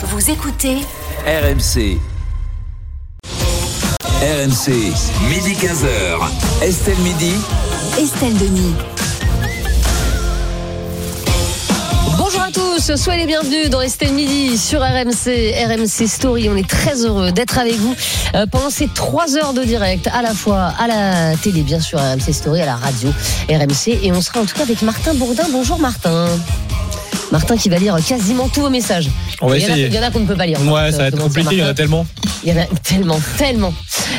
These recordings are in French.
Vous écoutez RMC. RMC, midi 15h. Estelle Midi. Estelle Denis. Bonjour à tous, soyez les bienvenus dans Estelle Midi sur RMC, RMC Story. On est très heureux d'être avec vous euh, pendant ces trois heures de direct, à la fois à la télé, bien sûr, RMC Story, à la radio, RMC. Et on sera en tout cas avec Martin Bourdin. Bonjour Martin. Martin qui va lire quasiment tous vos messages. On va il, y en a, essayer. il y en a qu'on ne peut pas lire. Ouais, ça va être compliqué, il y en a tellement. Il y en a tellement, tellement.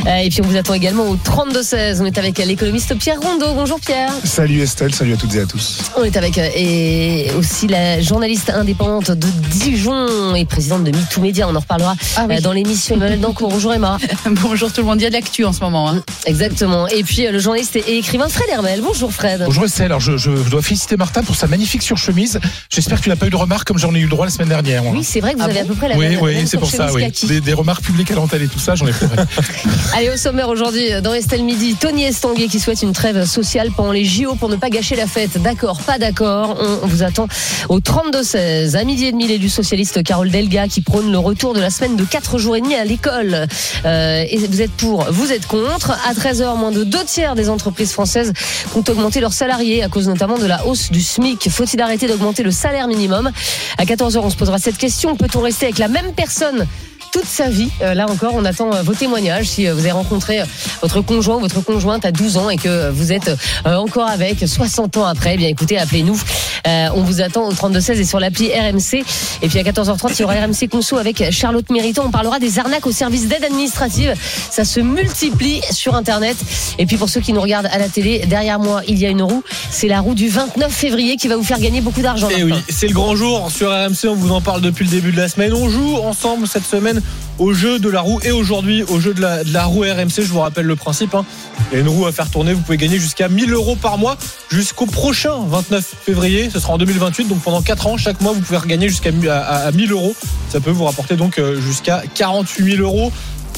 Euh, et puis on vous attend également au 32-16. On est avec l'économiste Pierre Rondeau. Bonjour Pierre. Salut Estelle, salut à toutes et à tous. On est avec euh, et aussi la journaliste indépendante de Dijon et présidente de MeToo Media. On en reparlera Ah oui. euh, dans l'émission Emmanuel Dancourt. Bonjour Emma. Bonjour tout le monde, il y a de l'actu en ce moment. hein. Exactement. Et puis le journaliste et écrivain Fred Hermel. Bonjour Fred. Bonjour Estelle, alors je, je dois féliciter Martin pour sa magnifique surchemise. J'espère que tu n'as pas eu de remarques comme j'en ai eu le droit la semaine dernière. Oui, c'est vrai que vous Ah avez bon à peu près la oui, même, oui, même c'est pour ça, surchemise oui. des remarques publiques à l'antenne et tout ça, j'en ai pleuré. Allez, au sommaire aujourd'hui, dans Estelle Midi, Tony Estanguet qui souhaite une trêve sociale pendant les JO pour ne pas gâcher la fête. D'accord, pas d'accord. On vous attend au 32-16. À midi et demi, l'élu socialiste Carole Delga qui prône le retour de la semaine de 4 jours et demi à l'école. Euh, vous êtes pour, vous êtes contre. À 13h, moins de deux tiers des entreprises françaises ont augmenté leurs salariés à cause notamment de la hausse du SMIC. Faut-il arrêter d'augmenter le salaire minimum? À 14h, on se posera cette question. Peut-on rester avec la même personne toute sa vie. Euh, là encore, on attend euh, vos témoignages. Si euh, vous avez rencontré votre conjoint ou votre conjointe à 12 ans et que vous êtes encore avec 60 ans après, eh bien écoutez, appelez-nous. On vous attend au 3216 et sur l'appli RMC. Et puis à 14h30, il y aura RMC Conso avec Charlotte Mériton. On parlera des arnaques au service d'aide administrative. Ça se multiplie sur Internet. Et puis pour ceux qui nous regardent à la télé, derrière moi, il y a une roue. C'est la roue du 29 février qui va vous faire gagner beaucoup d'argent. Et Martin. oui, c'est le grand jour sur RMC, on vous en parle depuis le début de la semaine. On joue ensemble cette semaine au jeu de la roue et aujourd'hui au jeu de la, roue RMC. Je vous rappelle le principe. hein. Il y a une roue à faire tourner, vous pouvez gagner jusqu'à 1000 euros par mois jusqu'au prochain 29 février. Ce sera en 2028, donc pendant 4 ans, chaque mois, vous pouvez regagner jusqu'à à, à- à 1000 euros. Ça peut vous rapporter donc euh, jusqu'à 48 000 euros.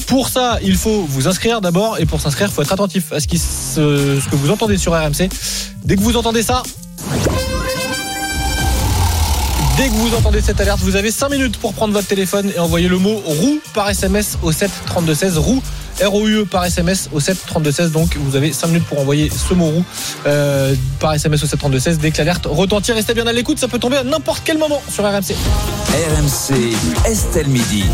Pour ça, il faut vous inscrire d'abord et pour s'inscrire, il faut être attentif à ce que vous entendez sur RMC. Dès que vous entendez ça, Dès que vous entendez cette alerte, vous avez 5 minutes pour prendre votre téléphone et envoyer le mot roue par SMS au 7 32 16. Roue R-O-U-E par SMS au 7 32 16. Donc vous avez 5 minutes pour envoyer ce mot roue euh, par SMS au 7 32 16. Dès que l'alerte retentit, restez bien à l'écoute. Ça peut tomber à n'importe quel moment sur RMC. RMC, Estelle Midi.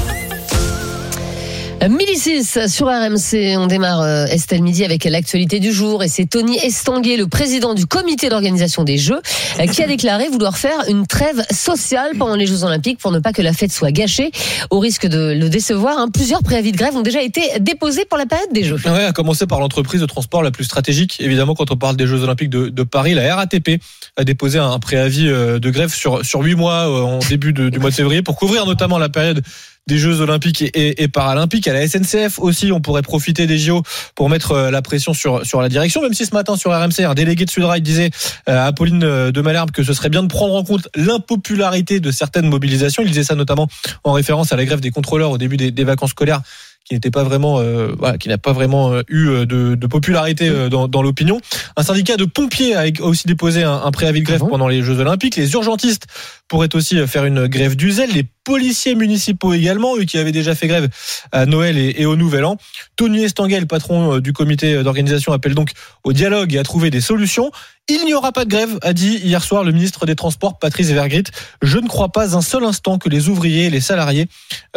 Midi 6 sur RMC, on démarre euh, Estelle Midi avec l'actualité du jour et c'est Tony Estanguet, le président du comité d'organisation des Jeux, euh, qui a déclaré vouloir faire une trêve sociale pendant les Jeux Olympiques pour ne pas que la fête soit gâchée. Au risque de le décevoir, hein, plusieurs préavis de grève ont déjà été déposés pour la période des Jeux. Ouais, à commencer par l'entreprise de transport la plus stratégique. Évidemment, quand on parle des Jeux Olympiques de, Paris, la RATP a déposé un préavis euh, de grève sur, sur 8 mois en début du mois de février pour couvrir notamment la période des Jeux Olympiques et, et- et Paralympiques. À la SNCF aussi, on pourrait profiter des JO pour mettre euh, la pression sur, sur la direction, même si ce matin sur RMC, un délégué de Sudrail disait euh, à Pauline euh, de Malherbe que ce serait bien de prendre en compte l'impopularité de certaines mobilisations. Il disait ça notamment en référence à la grève des contrôleurs au début des, des vacances scolaires qui n'était pas vraiment, euh, voilà, qui n'a pas vraiment eu de, de popularité dans, dans l'opinion. Un syndicat de pompiers a aussi déposé un, un préavis de grève pendant les Jeux Olympiques. Les urgentistes pourraient aussi faire une grève du zèle. Les policiers municipaux également, eux qui avaient déjà fait grève à Noël et, au Nouvel An. Tony Estanguet, patron euh, du comité d'organisation, appelle donc au dialogue et à trouver des solutions. Il n'y aura pas de grève, a dit hier soir le ministre des Transports, Patrice Vergrit. Je ne crois pas un seul instant que les ouvriers les salariés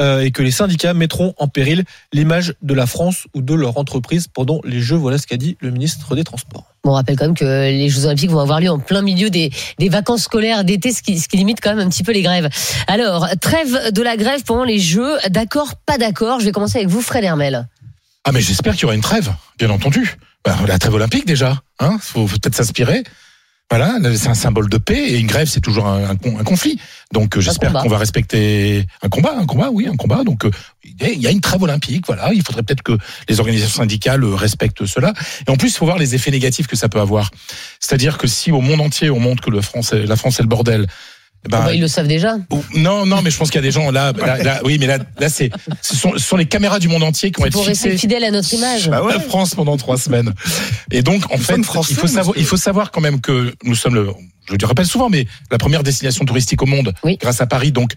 euh, et que les syndicats mettront en péril l'image de la France ou de leur entreprise pendant les Jeux. Voilà ce qu'a dit le ministre des Transports. On rappelle quand même que les Jeux Olympiques vont avoir lieu en plein milieu des, des vacances scolaires d'été, ce qui, limite quand même un petit peu les grèves. Alors, trêve de la grève pendant les Jeux, d'accord, pas d'accord Je vais commencer avec vous, Fred Hermel. Ah mais j'espère qu'il y aura une trêve, bien entendu. Bah, la trêve olympique déjà, hein, faut peut-être s'inspirer. Voilà, c'est un symbole de paix et une grève c'est toujours un, un un conflit. Donc euh, j'espère qu'on va respecter un combat, un combat, oui, un combat. Donc euh, il y a une trêve olympique, voilà. Il faudrait peut-être que les organisations syndicales euh, respectent cela. Et en plus, il faut voir les effets négatifs que ça peut avoir. C'est-à-dire que si au monde entier on montre que le France, est- la France est le bordel. Ben, Bon, bah, ils le savent déjà. Non, non, mais je pense qu'il y a des gens là, là, là- oui, mais là, là, c'est, ce sont, ce sont les caméras du monde entier qui vont être Pour rester fidèle à notre image. la France pendant trois semaines. Et donc, en fait, il faut savoir, il faut savoir quand même que nous sommes le, je le rappelle souvent, mais la première destination touristique au monde, Oui. grâce à Paris. Donc,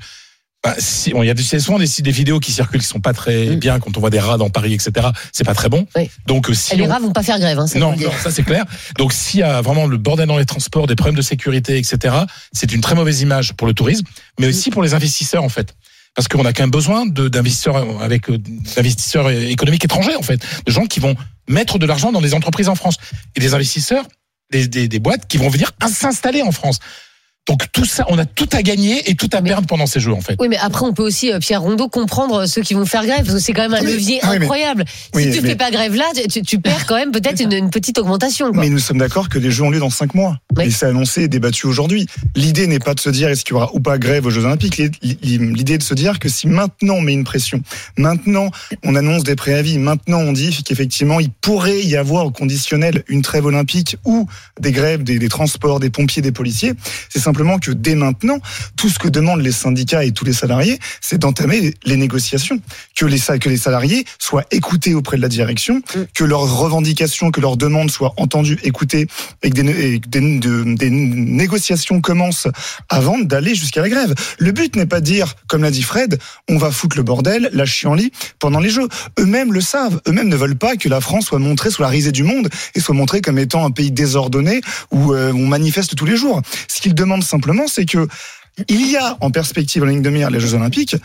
Bah, si, il y a souvent des, des vidéos qui circulent qui sont pas très Mm. bien quand on voit des rats dans Paris, etc. C'est pas très bon. Oui. Donc euh, si Et les on- rats vont pas faire grève, hein, ça non, non, ça c'est clair. Donc s'il y a vraiment le bordel dans les transports, des problèmes de sécurité, etc., c'est une très mauvaise image pour le tourisme, mais aussi pour les investisseurs en fait. Parce qu'on a quand même besoin d'investisseurs avec euh, d'investisseurs économiques étrangers en fait, de gens qui vont mettre de l'argent dans des entreprises en France et des investisseurs, des, des, des boîtes qui vont venir s'installer en France. Donc tout ça, on a tout à gagner et tout à perdre pendant ces jeux en fait. Oui, mais après, on peut aussi, euh, Pierre Rondeau, comprendre ceux qui vont faire grève, parce que c'est quand même un levier ah oui, mais- incroyable. oui, si tu mais- fais pas grève là, tu, tu perds quand même peut-être une, une petite augmentation. Quoi. Mais nous sommes d'accord que les Jeux ont lieu dans cinq mois. Oui. Et c'est annoncé et débattu aujourd'hui. L'idée n'est pas de se dire est-ce qu'il y aura ou pas grève aux Jeux Olympiques. L'idée est de se dire que si maintenant on met une pression, maintenant on annonce des préavis, maintenant on dit qu'effectivement il pourrait y avoir au conditionnel une trêve olympique ou des grèves des, des transports, des pompiers, des policiers, c'est simplement que dès maintenant, tout ce que demandent les syndicats et tous les salariés, c'est d'entamer les, négociations. Que les, que les salariés soient écoutés auprès de la direction, que leurs revendications, que leurs demandes soient entendues, écoutées, et que des, et que des, de- des négociations commencent avant d'aller jusqu'à la grève. Le but n'est pas de dire, comme l'a dit Fred, on va foutre le bordel, la chienlit pendant les Jeux. Eux-mêmes le savent. Eux-mêmes ne veulent pas que la France soit montrée sous la risée du monde et soit montrée comme étant un pays désordonné où euh, on manifeste tous les jours. Ce qu'ils demandent simplement, c'est que il y a en perspective en ligne de mire les Jeux Olympiques.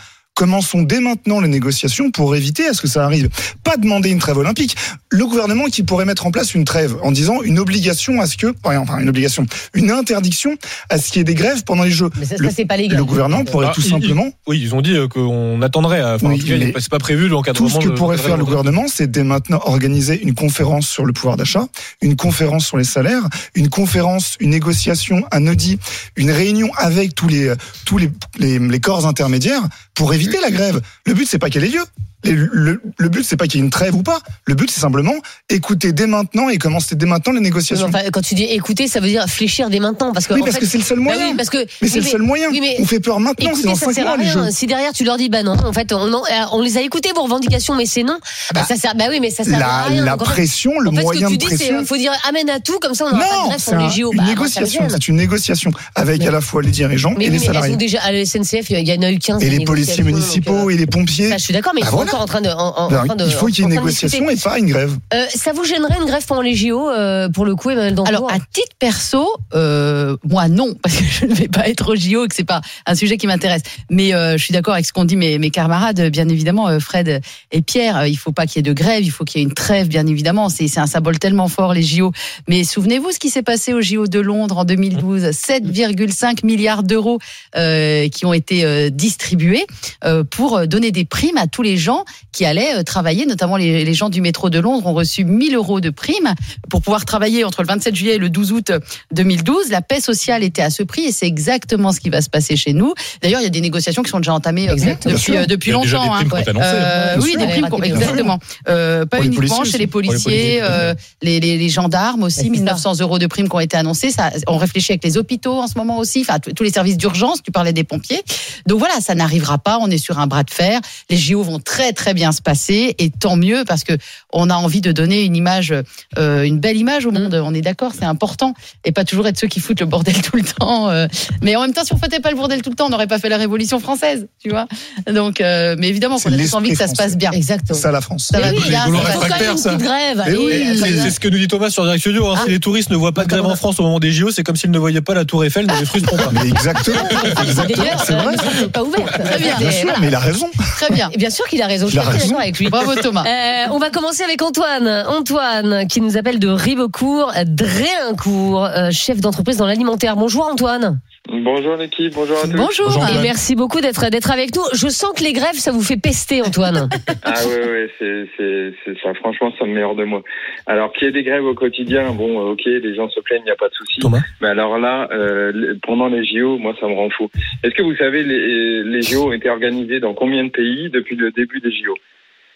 Commençons dès maintenant les négociations pour éviter à ce que ça arrive. Pas demander une trêve olympique. Le gouvernement qui pourrait mettre en place une trêve en disant une obligation à ce que, enfin une obligation, une interdiction à ce qu'il y ait des grèves pendant les Jeux. Mais ça, ça, Le, c'est pas légal. le gouvernement pourrait Ah, tout il- simplement Oui, ils ont dit euh, qu'on attendrait. euh, Enfin, Oui, c'est pas prévu l'encadrement. Tout ce que de- pourrait de- faire le gouvernement, c'est dès maintenant organiser une conférence sur le pouvoir d'achat, une conférence sur les salaires, une conférence, une négociation, un audit, une réunion avec tous les tous les, les, les corps intermédiaires pour éviter la grève. Le but, c'est pas qu'elle ait lieu. Et Le, le, but, c'est pas qu'il y ait une trêve ou pas. Le but, c'est simplement écouter dès maintenant et commencer dès maintenant les négociations. enfin, quand tu dis écouter, ça veut dire fléchir dès maintenant. Parce que, oui, parce fait, que c'est le seul bah moyen. oui, parce que, mais c'est le seul moyen. oui, mais on fait peur maintenant, c'est Écoutez, dans ça 5 sert à les jeux. Si derrière tu leur dis bah non, en fait on, en- euh, on les a écoutés vos revendications, mais c'est non. Bah, bah, ça sert. Bah oui, mais ça sert à La, rien. la pression, le en fait, moyen ce de que tu dis, c'est pression. faut dire amène à tout, comme ça on pas de Non, grève pour les JO. une Bah, me négociation. C'est une négociation avec Mais- à la fois les dirigeants et les salariés. déjà à la SNCF, il y en a eu 15. Et les policiers municipaux euh, et les pompiers. Je suis d'accord, mais encore en train de. en- en- Ben, en train de- il faut qu'il y ait une négociation et pas une grève. Euh, ça vous gênerait une grève pendant les JO euh, pour le coup, Emmanuel Dancourt Alors, à titre perso, euh, moi non, parce que je ne vais pas être au JO, et que c'est pas un sujet qui m'intéresse. Mais euh, je suis d'accord avec ce qu'ont dit mes, mes camarades, bien évidemment, euh, Fred et Pierre. euh, Il faut pas qu'il y ait de grève, il faut qu'il y ait une trêve, bien évidemment. C'est c'est un symbole tellement fort les JO. Mais souvenez-vous ce qui s'est passé au JO de Londres en 2012 7,5 milliards d'euros euh, qui ont été euh, distribués euh, pour donner des primes à tous les gens qui allaient euh, travailler, notamment les, les gens du métro de Londres ont reçu 1000 euros de primes pour pouvoir travailler entre le 27 juillet et le 12 août 2012. La paix sociale était à ce prix et c'est exactement ce qui va se passer chez nous. D'ailleurs, il y a des négociations qui sont déjà entamées euh, Exactement. depuis, euh, longtemps. des primes hein. annoncées, Euh, oui, des primes, exactement. Euh, pas uniquement chez les policiers, euh, les, les, les gendarmes aussi, c'est ça. 1900 euros de primes qui ont été annoncées. Ça, on réfléchit avec les hôpitaux en ce moment aussi, enfin tous les services d'urgence. Tu parlais des pompiers. Donc voilà, ça n'arrivera pas. On est sur un bras de fer. Les JO vont très très bien se passer et tant mieux parce que on a envie de donner une image, euh, une belle image au monde. On est d'accord, c'est important et pas toujours être ceux qui foutent le bordel tout le temps. euh. Mais en même temps, si on foutait pas le bordel tout le temps, on n'aurait pas fait la Révolution française, tu vois. Donc, euh, mais évidemment qu'on a tous envie que ça se passe bien. Exactement. ça la France. Ça va Mais oui, bien, il y a- ça grève. Oui, C'est ce que nous dit Thomas sur Direct Studio. hein. Ah. Si les touristes ne voient pas de grève en France au moment des JO, c'est comme s'ils ne voyaient pas la Tour Eiffel, ne les frustrons pas. Mais exactement, exactement, D'ailleurs, c'est vrai. pas ouverte. Très bien. Bien sûr, mais il a raison. Très bien. Et bien sûr qu'il a raison. Je Il suis a assez raison. d'accord avec lui. Bravo Thomas. Euh, on va commencer avec Antoine. Antoine, qui nous appelle de Ribeaucourt, Dréincourt, euh, chef d'entreprise dans l'alimentaire. Bonjour Antoine. Bonjour l'équipe, bonjour à tous. Bonjour. Bonjour, Et merci beaucoup d'être d'être avec nous. Je sens que les grèves, ça vous fait pester, Antoine. Ah ouais, ouais, c'est, c'est, c'est ça. Franchement, ça me met hors de moi. Alors, qu'il y ait des grèves au quotidien, bon, ok, les gens se plaignent, il n'y a pas de souci. Thomas? Mais alors là, euh, pendant les JO, moi, ça me rend fou. Est-ce que vous savez, les, les JO ont été organisés dans combien de pays depuis le début des JO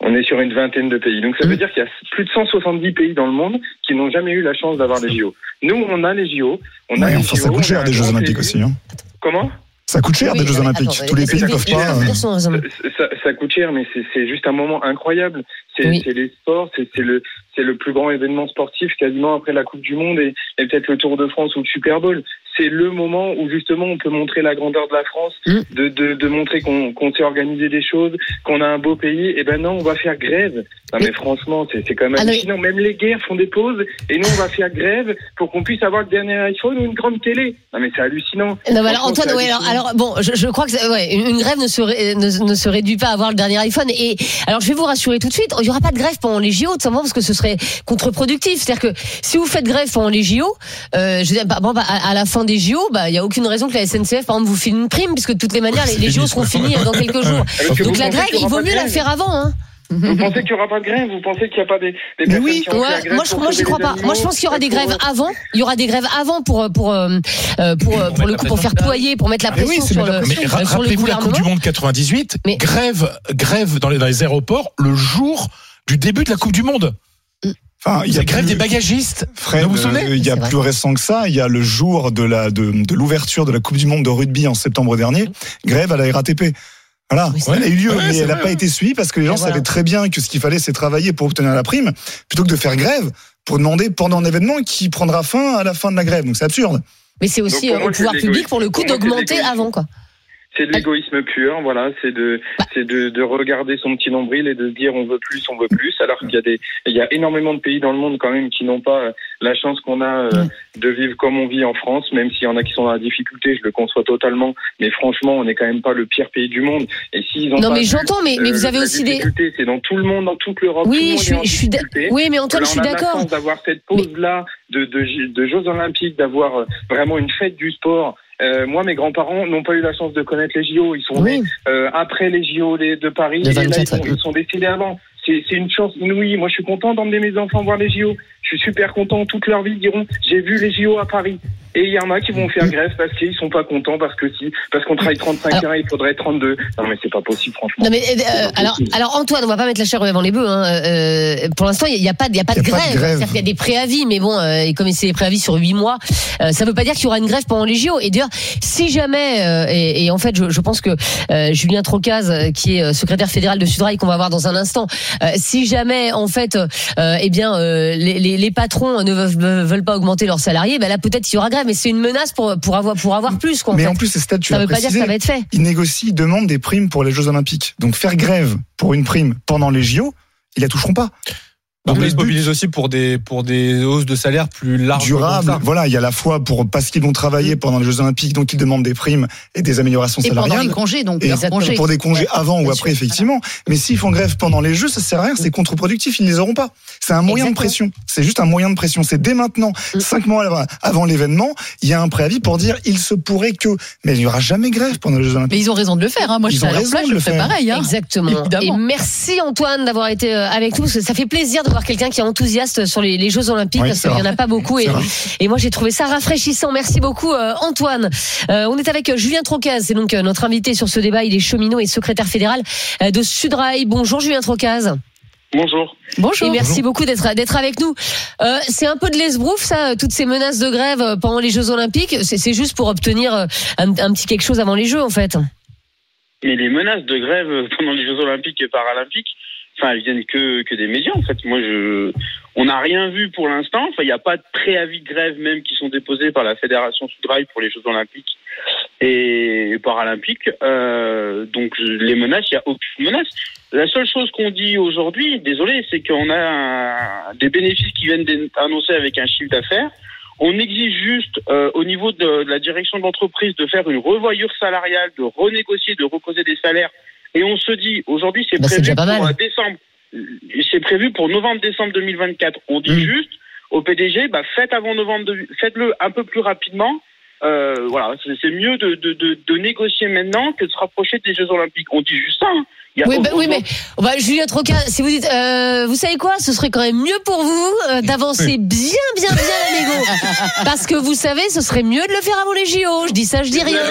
On est sur une vingtaine de pays. Donc, ça veut dire qu'il y a plus de 170 pays dans le monde qui n'ont jamais eu la chance d'avoir les JO. Nous, on a les JO. On a Ouais, les enfin, ça JO, coûte on a cher des Jeux Olympiques aussi. hein. Comment? Ça coûte cher Oui, des Jeux Olympiques. attends, Tous les pays ne peuvent pas. raison. ça, ça coûte cher, mais c'est juste un moment incroyable. C'est Oui. les sports, c'est le, c'est le plus grand événement sportif quasiment après la Coupe du Monde et, et peut-être le Tour de France ou le Super Bowl. c'est le moment où justement on peut montrer la grandeur de la France, Mm. de, de, de montrer qu'on qu'on sait organiser des choses, qu'on a un beau pays. Et ben non, on va faire grève. Non mais franchement, c'est quand même Ah, hallucinant. Même les guerres font des pauses et nous on va faire grève pour qu'on puisse avoir le dernier iPhone ou une grande télé. Non mais c'est hallucinant. Non, mais alors, Antoine, ouais, alors, bon, je, je crois que ouais, une une grève ne se, ré- ne, ne se réduit pas à avoir le dernier iPhone. Et alors, je vais vous rassurer tout de suite, il n'y aura pas de grève pendant les JO, tout simplement parce que ce serait contre-productif. C'est-à-dire que si vous faites grève pendant les JO, euh, je veux dire, bah, bon, bah, à, à la fin des JO, bah, il y a aucune raison que la SNCF, par exemple, vous file une prime, puisque de toutes les manières, les, les JO seront finis dans quelques jours. Donc la grève, y il vaut mieux la faire avant. Hein. Vous pensez qu'il n'y aura pas de grève Vous pensez qu'il n'y a pas des, des Mais personnes oui. qui ont fait la Ouais, grève moi, je, pour moi, j'y sauver crois pas. Moi, je pense qu'il y aura des Pour- grèves avant. Il y aura des grèves avant pour pour euh, euh, pour euh, pour le coup pour faire ployer, pour mettre la oui, pression sur le. Mais euh, ra- sur le rappelez-vous la Coupe du Monde 98, Mais- grève, grève dans les, dans les aéroports le jour du début de la Coupe du Monde. Enfin, il y a grève plus- des bagagistes. Fred, Vous vous souvenez il y a vrai. plus récent que ça. Il y a le jour de la de, de l'ouverture de la Coupe du Monde de rugby en septembre dernier. Grève à la RATP. Voilà, Oui, elle a eu lieu, Ouais, mais elle n'a pas été suivie parce que les gens voilà. savaient très bien que ce qu'il fallait, c'est travailler pour obtenir la prime, plutôt que de faire grève pour demander pendant un événement qui prendra fin à la fin de la grève. Donc c'est absurde. Mais c'est aussi euh, au pouvoir public pour le coup d'augmenter avant quoi. C'est de l'égoïsme pur, voilà. C'est de, c'est de, de regarder son petit nombril et de se dire on veut plus, on veut plus. Alors qu'il y a des, il y a énormément de pays dans le monde quand même qui n'ont pas euh, la chance qu'on a euh, de vivre comme on vit en France, même s'il y en a qui sont dans la difficulté, je le conçois totalement. Mais franchement, on n'est quand même pas le pire pays du monde. Et s'ils ont Non pas mais j'entends, mais mais euh, vous avez aussi des. C'est dans tout le monde, dans toute l'Europe. tout le Oui, monde je suis je suis. Oui, mais Antoine, je suis d'accord. d'avoir cette pause-là de, de, de Jeux Olympiques, d'avoir vraiment une fête du sport. Euh, moi, mes grands-parents n'ont pas eu la chance de connaître les JO. Ils sont nés euh, après les JO les- de Paris. Le et là, 24, ils, sont, ouais. ils sont décédés avant. C'est c'est une chance inouïe. Moi, je suis content d'emmener mes enfants voir les JO. Je suis super content. Toute leur vie, ils diront j'ai vu les JO à Paris. Et il y en a qui vont faire grève parce qu'ils sont pas contents, parce que si, parce qu'on travaille 35 heures, il faudrait 32. Non, mais c'est pas possible, franchement. Non mais euh, alors, alors Antoine, on va pas mettre la chair avant les bœufs. Hein. Euh, pour l'instant, il y a pas, il y a pas de Il y a pas de grève. grève. C'est-à-dire qu'il y a des préavis, mais bon, euh, et comme c'est des préavis sur huit mois, euh, ça veut pas dire qu'il y aura une grève pendant les JO. Et d'ailleurs, si jamais, euh, et, et en fait, je, je pense que euh, Julien Trocaz, euh, qui est euh, secrétaire fédéral de Sudrail, qu'on va voir dans un instant, euh, si jamais, en fait, euh, eh bien, euh, les, les, les patrons ne veulent, pas augmenter leurs salariés, ben là, peut-être qu'il y aura grève. Mais c'est une menace pour pour avoir pour avoir plus. Quoi, en Mais fait. en plus, ces stades, tu ça veut pas dire que ça va être fait. ils négocient, ils demandent des primes pour les Jeux Olympiques. Donc faire grève pour une prime pendant les JO, ils la toucheront pas. Donc, le ils se but- mobilisent aussi pour des, pour des hausses de salaire plus larges. durable. comme ça. Voilà, il y a la fois pour parce qu'ils vont travailler pendant les Jeux Olympiques, donc ils demandent des primes et des améliorations Et pendant les salariales. congés, donc Et congés. pour des congés avant ou après, sûr, effectivement. Mais s'ils font grève pendant les Jeux, ça sert à rien, c'est contre-productif, ils ne les auront pas. C'est un moyen de pression. C'est juste un moyen de pression. C'est dès maintenant, Mm. cinq mois avant- l'événement, il y a un préavis pour dire il se pourrait que. Mais il n'y aura jamais grève pendant les Jeux Olympiques. Mais ils ont raison de le faire. Hein. Moi, je Ils ont à leur place, je le ferais faire. pareil. Hein. Exactement. Évidemment. Et merci Antoine d'avoir été euh, avec nous. Ça fait plaisir de voir quelqu'un qui est enthousiaste sur les, les Jeux Olympiques Oui, parce qu'il n'y en a pas beaucoup. Et, et moi j'ai trouvé ça rafraîchissant. Merci beaucoup euh, Antoine. Euh, on est avec Julien Trocaz, c'est donc euh, notre invité sur ce débat. Il est cheminot et secrétaire fédéral euh, de Sudrail. Bonjour Julien Trocaz. Bonjour. Bonjour. Et merci beaucoup d'être d'être avec nous. Euh, c'est un peu de l'esbrouf ça, toutes ces menaces de grève pendant les Jeux Olympiques. C'est c'est juste pour obtenir un, un petit quelque chose avant les Jeux en fait. Mais les menaces de grève pendant les Jeux Olympiques et Paralympiques, enfin, elles viennent que, que des médias, en fait. Moi, je, on n'a rien vu pour l'instant. Enfin, il n'y a pas de préavis de grève même qui sont déposés par la Fédération Sudrail pour les Jeux Olympiques et Paralympiques. Euh, donc, les menaces, il n'y a aucune menace. La seule chose qu'on dit aujourd'hui, désolé, c'est qu'on a des bénéfices qui viennent d'annoncer avec un chiffre d'affaires. On exige juste euh, au niveau de, de la direction de l'entreprise de faire une revoyure salariale, de renégocier, de recauser des salaires. Et on se dit, aujourd'hui, c'est Bah, prévu pour mal. euh, décembre. C'est prévu pour novembre-décembre 2024. On dit Mm. juste au PDG, bah, faites avant novembre, de- faites-le un peu plus rapidement. Euh, voilà, c'est mieux de, de, de, de négocier maintenant que de se rapprocher des Jeux Olympiques. On dit juste ça. hein. Il y a Oui, bah, oui, mais bah, Julien Troca, si vous dites, euh, vous savez quoi, ce serait quand même mieux pour vous euh, d'avancer bien, bien, bien la négo, parce que vous savez, ce serait mieux de le faire avant les JO. Je dis ça, je dis rien.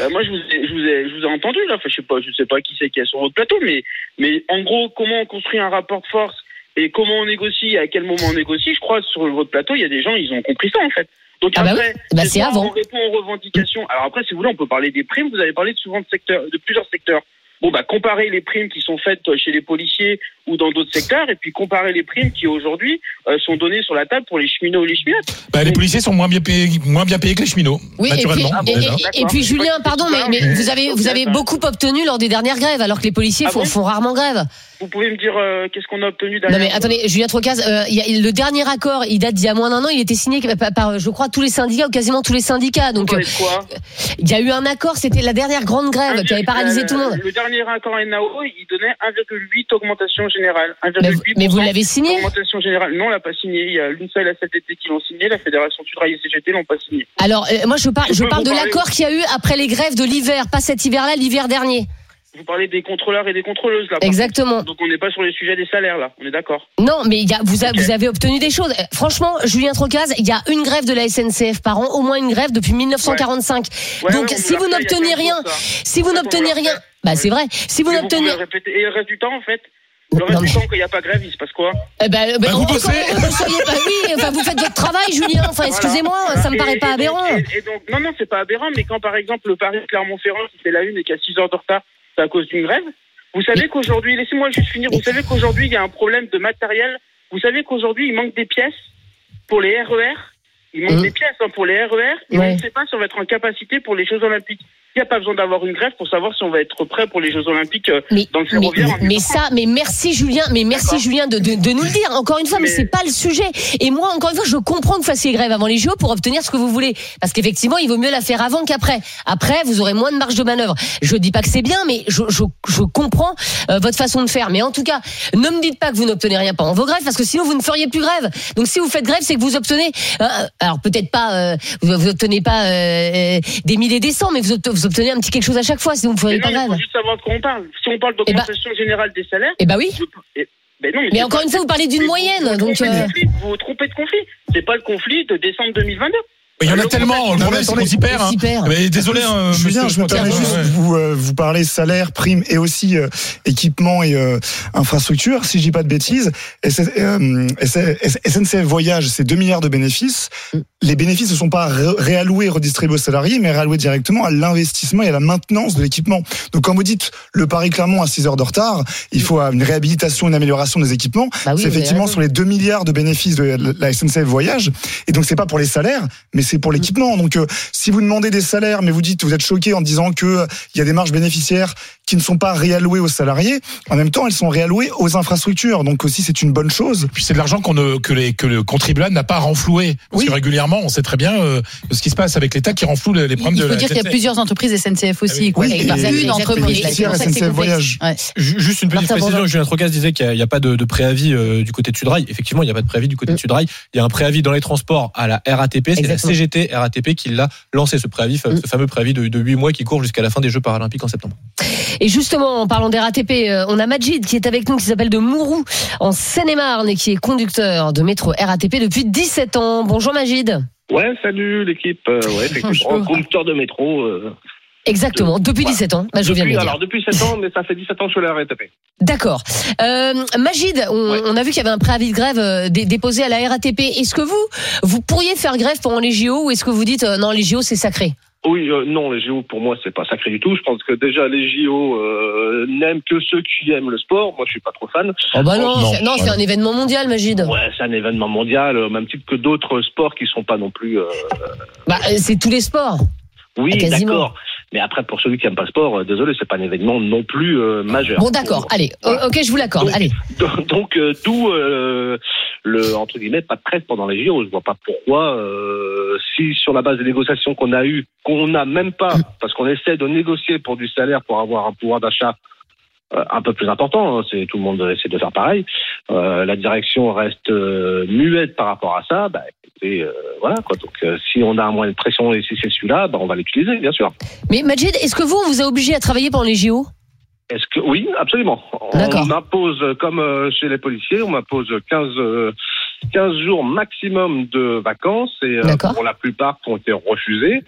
Euh, moi, je vous, ai, je, vous ai, je vous ai entendu là. Enfin, je sais pas, je sais pas qui c'est qui est sur votre plateau, mais, mais en gros, comment on construit un rapport de force et comment on négocie, à quel moment on négocie. Je crois sur votre plateau, il y a des gens, ils ont compris ça en fait. Donc Ah bah après, Bah, c'est avant. on répond aux revendications. Alors après, si vous voulez, on peut parler des primes. Vous avez parlé souvent de secteurs, de plusieurs secteurs. Bon, bah, comparer les primes qui sont faites chez les policiers ou dans d'autres secteurs, et puis comparer les primes qui aujourd'hui euh, sont données sur la table pour les cheminots ou les cheminotes. Bah, les policiers sont moins bien payés, moins bien payés que les cheminots. Oui, et puis, et, et- et Julien, pardon, mais, mais vous avez vous avez beaucoup obtenu lors des dernières grèves, alors que les policiers Ah font, bon font rarement grève. Vous pouvez me dire euh, qu'est-ce qu'on a obtenu Non derrière mais attendez, Julien Trocaz, euh, il y a, le dernier accord, il date d'il y a moins d'un an, il était signé par, par, je crois, tous les syndicats ou quasiment tous les syndicats. Donc euh, il y a eu un accord, c'était la dernière grande grève qui avait paralysé tout le monde. Le dernier accord NAO, il donnait 1,8 augmentation générale. 1,8 Mais vous- mais vous l'avez signé Augmentation générale. Non, on l'a pas signé. Il y a l'UNSA et la CFDT qui l'ont signé. La Fédération Sudrail et CGT l'ont pas signé. Alors euh, moi je parle, Je parle de l'accord qu'il y a eu après les grèves de l'hiver, pas cet hiver-là, l'hiver dernier. Vous parlez des contrôleurs et des contrôleuses là. Exactement. Donc on n'est pas sur les sujets des salaires là. On est d'accord. Non, mais il y a, vous, a- Ok. vous avez obtenu des choses. Euh, Franchement, Julien Trocaz, il y a une grève de la SNCF par an, au moins une grève depuis 1945. Ouais, Donc ouais, si vous fait n'obtenez 15 rien, si vous n'obtenez rien, bah Ouais. c'est vrai. Si vous n'obtenez. Et le reste du temps en fait Le reste Non, du temps quand il n'y a pas grève, il se passe quoi Eh ben, ben, Bah, vous bossez. pas, oui, enfin, vous faites votre travail, Julien. Enfin, excusez-moi, Voilà. ça me Et- paraît pas et aberrant. et- et donc, non, non, c'est pas aberrant, mais quand par exemple le Paris Clermont-Ferrand qui fait la une et qui a 6 heures de retard, c'est à cause d'une grève. Vous savez qu'aujourd'hui, laissez-moi juste finir, vous savez qu'aujourd'hui il y a un problème de matériel. Vous savez qu'aujourd'hui il manque des pièces pour les RER. Il manque Mmh. des pièces hein, pour les RER et Ouais. on ne sait pas si on va être en capacité pour les Jeux Olympiques. Il n'y a pas besoin d'avoir une grève pour savoir si on va être prêt pour les Jeux Olympiques euh, Mais, dans le mais, ferroviaire. mais Ile-de-France. ça, mais merci Julien, mais merci. Julien de, de, de nous le dire. Encore une fois, mais, Mais- c'est pas le sujet. Et moi, encore une fois, je comprends que vous fassiez grève avant les JO pour obtenir ce que vous voulez. Parce qu'effectivement, il vaut mieux la faire avant qu'après. Après, vous aurez moins de marge de manœuvre. Je dis pas que c'est bien, mais je, je, je comprends euh, votre façon de faire. Mais en tout cas, ne me dites pas que vous n'obtenez rien pendant vos grèves, parce que sinon vous ne feriez plus grève. Donc si vous faites grève, c'est que vous obtenez. euh, alors peut-être pas, euh, vous, vous obtenez pas euh, des milliers des cents, mais vous, obt- vous obtenez un petit quelque chose à chaque fois. Sinon vous ne non, pas grève. juste savoir de quoi on parle. Si on parle Eh ben- d'augmentation générale des salaires, Eh bah oui. je- eh, ben non, Mais encore pas- une fois, vous parlez d'une moyenne, vous vous donc. trompez de euh, conflit. Vous vous trompez de conflit. C'est pas le conflit de décembre 2022. Il y en a Le tellement. Le problème, mais c'est qu'on s'y perd. hein. Mais désolé, hein, je me Trocaz, permets ouais, juste de vous, euh, vous parler salaire, prime et aussi euh, équipement et euh, infrastructure. Si je dis pas de bêtises, euh, SNCF Voyage, c'est 2 milliards de bénéfices. Les bénéfices ne sont pas ré- réalloués, redistribués aux salariés, mais réalloués directement à l'investissement et à la maintenance de l'équipement. Donc quand vous dites le Paris-Clermont à 6 heures de retard, il faut une réhabilitation, une amélioration des équipements. Bah oui, c'est effectivement sur les 2 milliards de bénéfices de la SNCF Voyage. Et donc c'est pas pour les salaires, mais c'est pour l'équipement. Donc euh, si vous demandez des salaires, mais vous dites vous êtes choqué en disant que euh, il y a des marges bénéficiaires qui ne sont pas réallouées aux salariés, en même temps elles sont réallouées aux infrastructures. Donc aussi c'est une bonne chose. Puis c'est de l'argent qu'on ne, que, les, que le contribuable n'a pas renfloué. Parce Oui. que régulièrement, on sait très bien euh, ce qui se passe avec l'État qui renfloue les, les problèmes Il de faut la dire qu'il y a plusieurs entreprises SNCF aussi. quoi. Oui, Et une entreprise. SNCF. Voyage. Ouais. Juste une petite Martin précision. Julien Trocas disait qu'il n'y a, pas de, de préavis euh, du côté de Sudrail. Effectivement, il n'y a pas de préavis du côté de Sudrail. Il y a un préavis dans les transports à la RATP. C'est la. CGT RATP qui l'a lancé, ce préavis, ce fameux préavis de, de 8 mois qui court jusqu'à la fin des Jeux paralympiques en septembre. Et justement, en parlant des RATP, euh, on a Majid qui est avec nous, qui s'appelle de Mourou, en Seine-et-Marne, et qui est conducteur de métro RATP depuis 17 ans. Bonjour Majid. Ouais, salut l'équipe. Euh, ouais, effectivement, conducteur de métro. Euh, Exactement, depuis Voilà. 17 ans. Bah, je viens de depuis, le dire. alors depuis 7 ans, mais ça fait 17 ans que je suis à la RATP. D'accord. Euh, Majid, on, Ouais. on a vu qu'il y avait un préavis de grève euh, dé- déposé à la RATP. Est-ce que vous, vous pourriez faire grève pendant les JO ou est-ce que vous dites euh, non, les JO c'est sacré? Oui, euh, non, les JO pour moi c'est pas sacré du tout. Je pense que déjà les JO euh, n'aiment que ceux qui aiment le sport. Moi je suis pas trop fan. Oh bah non, non, c'est- voilà. un événement mondial, Majid. Ouais, c'est un événement mondial, au même titre que d'autres sports qui sont pas non plus. euh, Bah, c'est tous les sports. Oui, d'accord. Mais après pour celui qui aime pas le sport, euh, désolé, c'est pas un événement non plus euh, majeur. Bon, d'accord. Allez, Voilà. ok, je vous l'accorde. Donc, Allez. Donc, euh, d'où euh, le entre guillemets pas de trêve pendant les JO. Je vois pas pourquoi euh, si sur la base des négociations qu'on a eues, qu'on n'a même pas, parce qu'on essaie de négocier pour du salaire pour avoir un pouvoir d'achat euh, un peu plus important. hein, c'est tout le monde essaie de faire pareil. Euh, la direction reste euh, muette par rapport à ça. Bah, écoutez, euh, voilà quoi. Donc euh, si on a un moyen de pression et si c'est celui-là, bah, on va l'utiliser bien sûr. Mais Majid, est-ce que vous, on vous a obligé à travailler pendant les JO Est-ce que oui, absolument. On m'impose, comme euh, chez les policiers, on m'impose 15, euh, 15 jours maximum de vacances et pour la plupart qui ont été refusés.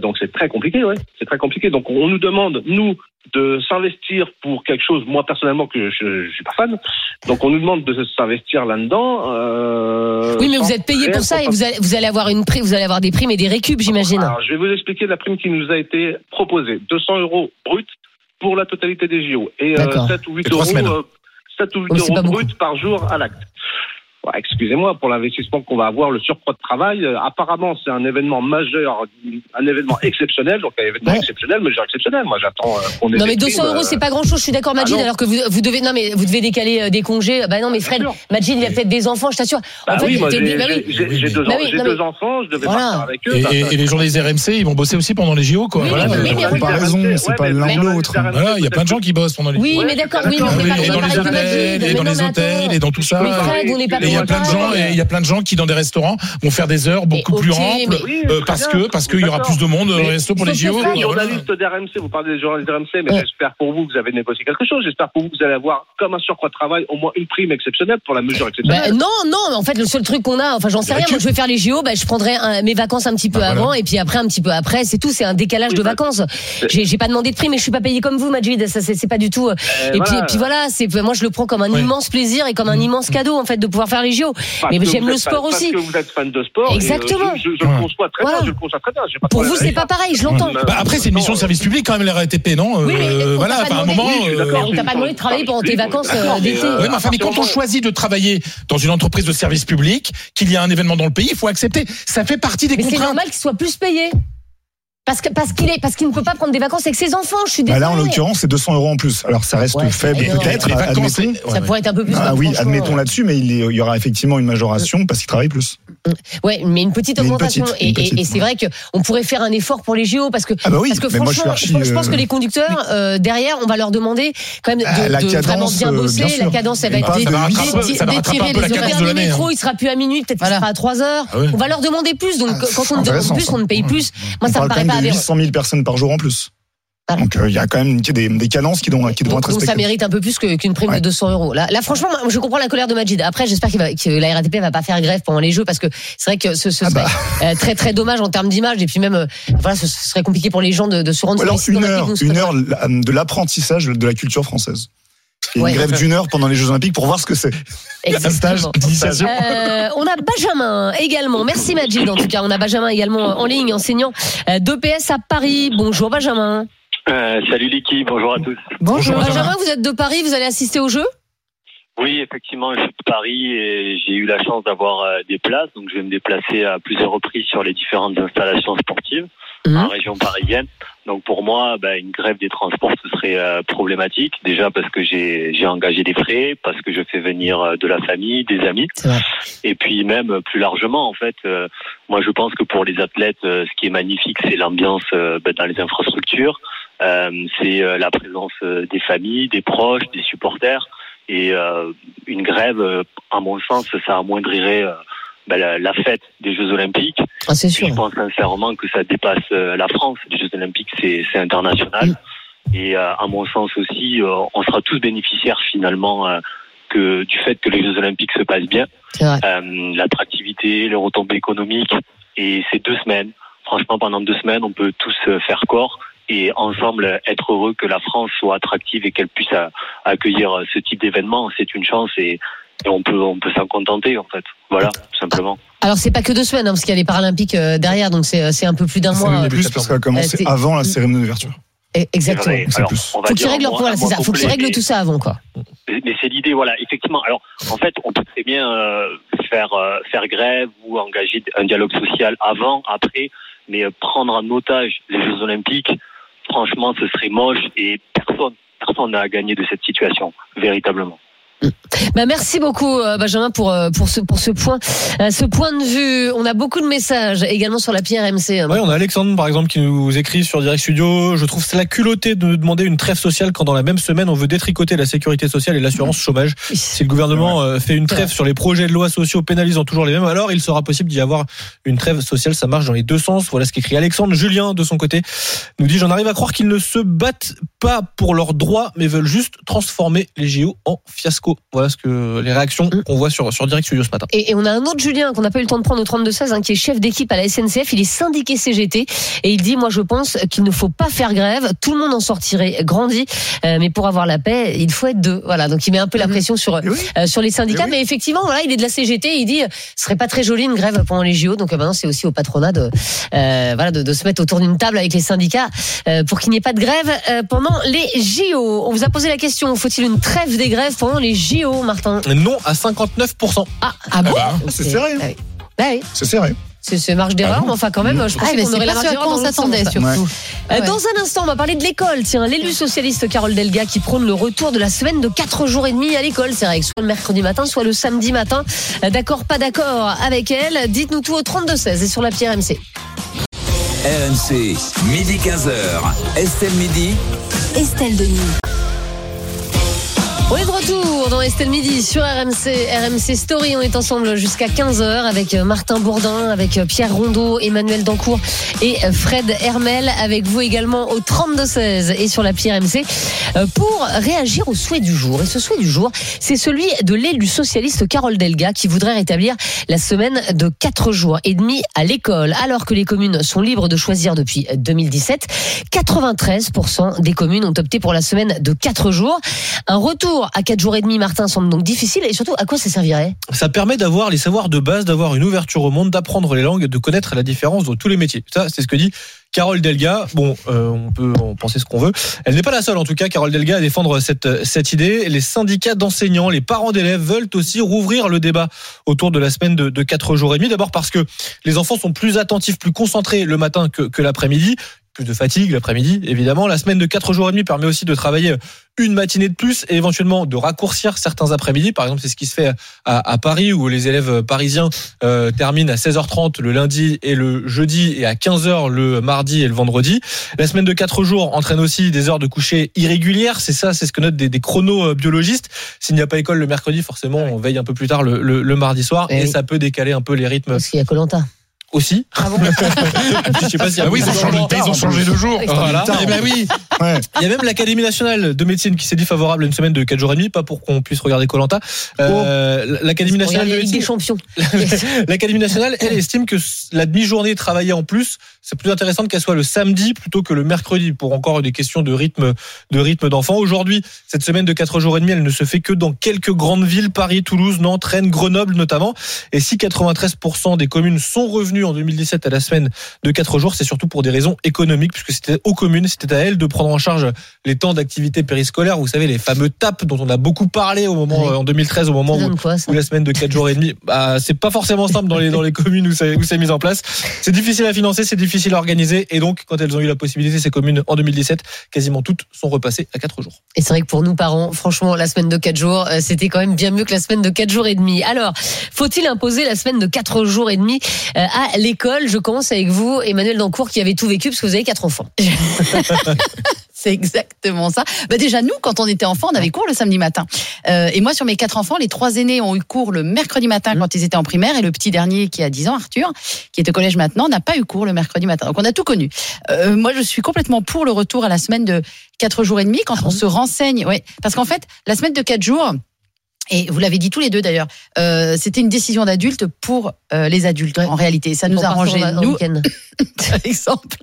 Donc c'est très compliqué, ouais. C'est très compliqué. Donc on nous demande nous de s'investir pour quelque chose. Moi personnellement que je, je suis pas fan. Donc on nous demande de s'investir là-dedans. euh, Oui, mais vous êtes payé pour ça et vous allez, vous allez avoir une prime, vous allez avoir des primes et des récup, j'imagine. Alors, je vais vous expliquer la prime qui nous a été proposée. 200 euros brut pour la totalité des JO. Et euh, D'accord. 7 ou 8 Et trois euros, euh, 7 ou 8 Oh, c'est euros brut par jour à l'acte. Excusez-moi pour l'investissement qu'on va avoir, le surcroît de travail. euh, apparemment, c'est un événement majeur, un événement exceptionnel. Donc, un événement Ouais. exceptionnel, mesure exceptionnelle. Moi, j'attends euh, qu'on ait Non mais 200 primes, euros euh, c'est pas grand chose, je suis d'accord Majid, Ah non. alors que vous, vous devez non mais vous devez décaler euh, des congés. Bah non mais Fred. Majid il a peut-être des enfants, je t'assure. Bah en fait, oui, moi, t'es- j'ai bah oui. deux, Bah oui, j'ai non, deux mais- enfants, je devais Voilà. partir avec eux. Et, et- ça- et les journalistes RMC, ils vont bosser aussi pendant les JO, quoi. Oui, Voilà, mais- oui, mais comparaison, Ouais, c'est pas mais l'un ou l'autre. Voilà, il y a plein de gens qui bossent pendant les Oui, mais d'accord, oui, mais on d'accord. fait pas et on dans fait les pas hôtels, Majid. et dans Mais les non, mais hôtels, attends. et dans tout ça. Mais Fred, on n'est pas Et il y a plein de gens, et il y a plein de gens qui dans des restaurants vont faire des heures beaucoup plus amples euh, parce que parce qu'il y aura plus de monde dans les Mais restos pour les JO. Les journalistes d'RMC, vous parlez des journalistes d'RMC, mais j'espère pour vous que vous avez négocié quelque chose. J'espère pour vous que vous allez avoir, comme un surcroît de travail, au moins une prime exceptionnelle pour la mesure Bah, exceptionnelle. non, non, mais en fait, le seul truc qu'on a, enfin, j'en sais Le rien. Moi, je vais faire les JO, bah, je prendrai mes vacances un petit peu Bah, avant, et puis après, un petit peu après, c'est tout. C'est un décalage de bah, vacances. J'ai pas demandé de prix, mais je suis pas payé comme vous, Majid. Ça, c'est pas du tout. euh, Euh, Et puis, voilà. c'est moi, je le prends comme un immense plaisir et comme un immense cadeau, en fait, de pouvoir faire les JO. Parce mais j'aime le sport fan- aussi. Parce que vous êtes fan de sport. et, euh, Exactement. je, je- je Ouais. le conçois très Voilà. bien, je le conçois très bien. j'ai pas de Pour vous, c'est pas pareil, je l'entends. Bah après, c'est une mission de service public quand même, la RATP, non Oui, mais Voilà, à un moment. On t'a pas demandé de travailler pendant tes vacances euh, d'été. euh, Oui, mais enfin, mais quand on choisit de travailler dans une entreprise de service public, qu'il y a un événement dans le pays, il faut accepter. Ça fait partie des Mais c'est normal qu'il soit plus payé. Parce que parce qu'il est parce qu'il ne peut pas prendre des vacances avec ses enfants. Je suis Bah désolée. là, en l'occurrence, c'est 200 euros en plus. Alors, ça reste Ouais, faible, peut-être, ouais, ça ouais. pourrait être un peu plus. Ah bah, oui, admettons là-dessus, mais il y aura effectivement une majoration parce qu'il travaille plus. Ouais, mais une petite une augmentation. petite, et petite, et, et c'est ouais. vrai que on pourrait faire un effort pour les JO parce que Ah bah oui, parce que moi je franchement, archi. je pense que euh, les conducteurs euh, derrière, on va leur demander quand même de, Ah, la de cadence, vraiment bien euh, bosser. bien la cadence, elle va être d'étirer les horaires. Le métro, hein. il sera plus à minuit, peut-être qu'il sera à 3 heures. Ah. On va leur demander plus. Donc Ah, quand on demande plus, on ne paye plus. Moi, ça me paraît pas aberrant. 800 000 personnes par jour en plus. Voilà. Donc euh, il y a quand même des, des cadences qui, doivent, qui Donc, être donc ça respectées. mérite un peu plus qu'une prime de Ouais. 200 euros. Là, là, franchement, je comprends la colère de Majid. Après, j'espère que la RATP va pas faire grève pendant les Jeux parce que c'est vrai que ce, ce Ah serait bah. euh, très très dommage en termes d'image et puis même euh, voilà, ce, serait compliqué pour les gens de, de se rendre Ou alors une heure, une heure de l'apprentissage de la culture française. Et Ouais. une grève d'une heure pendant les Jeux Olympiques pour voir ce que c'est. Exactement. stage d'initiation. Euh, on a Benjamin également. Merci Majid. En tout cas, on a Benjamin également en ligne, enseignant d'EPS à Paris. Bonjour Benjamin. Euh, salut l'équipe, bonjour à tous. Bonjour Benjamin. Benjamin. Vous êtes de Paris. Vous allez assister au jeu? Oui, effectivement, je suis de Paris et j'ai eu la chance d'avoir euh, des places, donc je vais me déplacer à plusieurs reprises sur les différentes installations sportives Mhm. en région parisienne. Donc pour moi, bah, une grève des transports, ce serait euh, problématique. Déjà parce que j'ai j'ai engagé des frais, parce que je fais venir euh, de la famille, des amis. Et puis même euh, plus largement, en fait, euh, moi je pense que pour les athlètes, euh, ce qui est magnifique, c'est l'ambiance euh, ben, dans les infrastructures, Euh, c'est euh, la présence euh, des familles, des proches, des supporters. Et euh, une grève, euh, à mon sens, ça amoindrirait euh, ben, la, la fête des Jeux Olympiques. Ah, c'est Et sûr. je pense sincèrement que ça dépasse euh, la France. Les Jeux Olympiques, c'est international. Mm. Et euh, à mon sens aussi, euh, on sera tous bénéficiaires finalement euh, que du fait que les Jeux Olympiques se passent bien euh, l'attractivité, les retombées économiques. Et ces deux semaines, franchement, pendant deux semaines, on peut tous euh, faire corps et ensemble être heureux que la France soit attractive et qu'elle puisse euh, accueillir euh, ce type d'événement. C'est une chance et, et on peut on peut s'en contenter en fait. Voilà, tout simplement. Alors c'est pas que deux semaines hein, parce qu'il y a les Paralympiques euh, derrière, donc c'est c'est un peu plus d'un mois. euh, plus parce que ça a Euh, commencé avant la cérémonie d'ouverture. eh, Exactement. Alors, plus. on va Faut qu'ils règlent leur un c'est ça. Faut qu'ils règlent tout ça avant, quoi. Mais mais c'est l'idée, voilà, effectivement. Alors, en fait, on peut très bien euh, faire euh, faire grève ou engager un dialogue social avant, après, mais euh, prendre en otage les Jeux Olympiques, franchement, ce serait moche et personne personne n'a à gagner de cette situation, véritablement. Bah, merci beaucoup euh, Benjamin pour euh, pour ce pour ce point euh, ce point de vue. On a beaucoup de messages également sur la pierre MC. Ouais, on a Alexandre par exemple qui nous écrit sur Direct Studio. Je trouve c'est la culottée de demander une trêve sociale quand dans la même semaine on veut détricoter la sécurité sociale et l'assurance chômage. Oui. Si le gouvernement fait une trêve sur les projets de loi sociaux pénalisant toujours les mêmes, alors il sera possible d'y avoir une trêve sociale. Ça marche dans les deux sens. Voilà ce qu'écrit Alexandre. Julien de son côté nous dit j'en arrive à croire qu'ils ne se battent pas pour leurs droits mais veulent juste transformer les JO en fiasco. Voilà ce que les réactions qu'on voit sur, sur Direct Studio ce matin. Et, et on a un autre Julien qu'on n'a pas eu le temps de prendre au 32-16, hein, qui est chef d'équipe à la SNCF. Il est syndiqué CGT et il dit Moi, je pense qu'il ne faut pas faire grève. Tout le monde en sortirait grandi. Euh, mais pour avoir la paix, il faut être deux. Voilà. Donc, il met un peu la pression sur, Eh oui. euh, sur les syndicats. Eh oui. Mais effectivement, voilà, il est de la CGT. Il dit Ce serait pas très joli une grève pendant les JO. Donc, euh, maintenant, c'est aussi au patronat de, euh, voilà, de, de se mettre autour d'une table avec les syndicats euh, pour qu'il n'y ait pas de grève euh, pendant les JO. On vous a posé la question Faut-il une trêve des grèves pendant les JO, Martin Non à 59%. Ah, Ah bon bah, C'est serré. Ah oui. Ah oui. C'est serré. C'est c'est marge d'erreur, Ah mais enfin quand même, je Ah, pensais mais qu'on c'est aurait la marge ce d'erreur on s'attendait surtout. Ouais. Ah Euh, ouais. Dans un instant, on va parler de l'école. Tiens, l'élu socialiste Carole Delga qui prône le retour de la semaine de 4 jours et demi à l'école. C'est vrai que soit le mercredi matin, soit le samedi matin. Euh, D'accord, pas d'accord avec elle. Dites-nous tout au 32-16 et sur la pierre MC. RMC, midi 15h. Estelle Midi. Estelle Denis. On est de retour dans Estelle Midi sur RMC, RMC Story. On est ensemble jusqu'à 15h avec euh, Martin Bourdin, avec euh, Pierre Rondeau, Emmanuel Dancourt et euh, Fred Hermel. Avec vous également au 32-16 et sur l'appli RMC pour réagir au souhait du jour. Et ce souhait du jour, c'est celui de l'élu socialiste Carole Delga qui voudrait rétablir la semaine de 4 jours et demi à l'école. Alors que les communes sont libres de choisir depuis 2017, 93% des communes ont opté pour la semaine de 4 jours. Un retour à 4 jours et demi, Martin, semble donc difficile. Et surtout, à quoi ça servirait? Ça permet d'avoir les savoirs de base, d'avoir une ouverture au monde, d'apprendre les langues, de connaître la différence dans tous les métiers. Ça, c'est ce que dit Carole Delga. Bon, euh, on peut en penser ce qu'on veut. Elle n'est pas la seule, en tout cas, Carole Delga, à défendre cette, idée. Les syndicats d'enseignants, les parents d'élèves veulent aussi rouvrir le débat autour de la semaine de, de 4 jours et demi. D'abord parce que les enfants sont plus attentifs, plus concentrés le matin que l'après-midi. Plus de fatigue l'après-midi, évidemment. La semaine de 4 jours et demi permet aussi de travailler une matinée de plus et éventuellement de raccourcir certains après-midi. Par exemple, c'est ce qui se fait à, à Paris où les élèves parisiens euh, terminent à 16h30 le lundi et le jeudi et à 15h le mardi et le vendredi. La semaine de 4 jours entraîne aussi des heures de coucher irrégulières. C'est ça, c'est ce que notent des, des chronobiologistes. S'il n'y a pas école le mercredi, forcément, on veille un peu plus tard le, le- le mardi soir Eh et oui. ça peut décaler un peu les rythmes Parce qu'il y a Colanta. Aussi. Ah bon Je sais pas s'il y a Ah oui, ils ont changé, de ils ont changé de jour. Voilà. Eh ben oui. Ouais. Il y a même l'Académie nationale de médecine qui s'est dit favorable à une semaine de 4 jours et demi, pas pour qu'on puisse regarder Colanta. Euh, L'Académie nationale de des médecine, champions. l'Académie nationale, elle estime que la demi-journée travaillée en plus, c'est plus intéressant qu'elle soit le samedi plutôt que le mercredi pour encore des questions de rythme, de rythme d'enfant. Aujourd'hui, cette semaine de 4 jours et demi, elle ne se fait que dans quelques grandes villes, Paris, Toulouse, Nantes, Rennes, Grenoble notamment. Et si 93% des communes sont revenues en 2017 à la semaine de 4 jours, c'est surtout pour des raisons économiques, puisque c'était aux communes, c'était à elles de prendre en charge les temps d'activité périscolaire. Vous savez, les fameux TAP dont on a beaucoup parlé au moment, Oui. euh, en 2013, au moment où, quoi, la semaine de 4 jours et demi, bah, c'est pas forcément simple dans les, dans les communes où c'est, où c'est mis en place. C'est difficile à financer, c'est difficile à organiser. Et donc, quand elles ont eu la possibilité, ces communes, en 2017, quasiment toutes sont repassées à 4 jours. Et c'est vrai que pour nous parents, franchement, la semaine de 4 jours, euh, c'était quand même bien mieux que la semaine de 4 jours et demi. Alors, faut-il imposer la semaine de 4 jours et demi euh, à l'école Je commence avec vous, Emmanuel Dancourt, qui avait tout vécu parce que vous avez quatre enfants. C'est exactement ça. Bah déjà, nous, quand on était enfants, on avait cours le samedi matin. Euh, et moi, sur mes quatre enfants, les trois aînés ont eu cours le mercredi matin quand ils étaient en primaire. Et le petit dernier, qui a 10 ans, Arthur, qui est au collège maintenant, n'a pas eu cours le mercredi matin. Donc, on a tout connu. Euh, moi, je suis complètement pour le retour à la semaine de quatre jours et demi quand on se renseigne. Ouais, parce qu'en fait, la semaine de quatre jours, et vous l'avez dit tous les deux d'ailleurs, euh, c'était une décision d'adulte pour euh, les adultes en réalité. Ça nous en- en nous par exemple.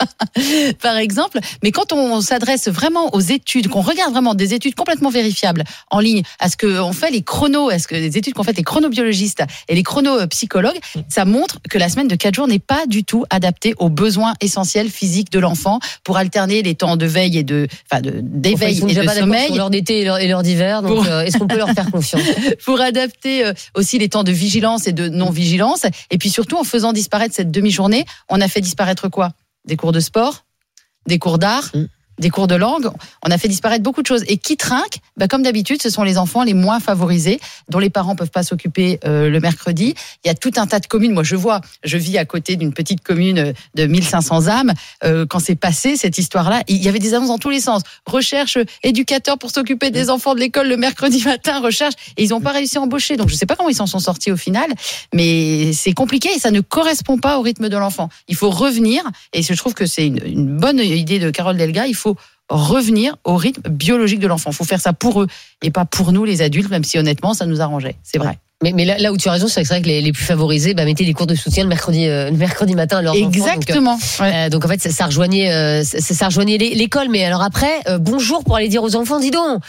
par exemple. Mais quand on s'adresse vraiment aux études, qu'on regarde vraiment des études complètement vérifiables en ligne, à ce qu'on fait les chronos, à ce que les études qu'ont fait les chronobiologistes et les chronopsychologues, ça montre que la semaine de 4 jours n'est pas du tout adaptée aux besoins essentiels physiques de l'enfant pour alterner les temps de veille et de, enfin, de, Enfin, d'éveil ils sont et de sommeil l'heure d'été et l'heure- et l'heure d'hiver. Donc, Pour- euh, est-ce qu'on peut leur faire confiance pour adapter euh, aussi les temps de vigilance et de non-vigilance. Et puis surtout, en faisant disparaître cette demi-journée, on a fait disparaître quoi? Des cours de sport, des cours d'art, Mm. Des cours de langue. On a fait disparaître beaucoup de choses. Et qui trinque bah, Comme d'habitude, ce sont les enfants les moins favorisés, dont les parents peuvent pas s'occuper euh, le mercredi. Il y a tout un tas de communes. Moi, je vois, je vis à côté d'une petite commune de 1500 âmes. Euh, quand c'est passé, cette histoire-là, il y avait des annonces dans tous les sens. Recherche euh, éducateur pour s'occuper des enfants de l'école le mercredi matin, recherche. Et ils n'ont pas réussi à embaucher. Donc, je sais pas comment ils s'en sont sortis au final, mais c'est compliqué et ça ne correspond pas au rythme de l'enfant. Il faut revenir, et je trouve que c'est une, une bonne idée de Carole Delga, il faut revenir au rythme biologique de l'enfant. Il faut faire ça pour eux et pas pour nous, les adultes, même si honnêtement, ça nous arrangeait. C'est vrai. Mais, mais là, là où tu as raison, c'est vrai que les, les plus favorisés bah, mettaient des cours de soutien le mercredi, euh, le mercredi matin à leurs enfants. Donc, euh, Exactement. Ouais. Euh, donc en fait, ça, ça rejoignait, euh, ça, ça rejoignait l'é- l'école. Mais alors après, bonjour pour aller dire aux enfants, dis donc,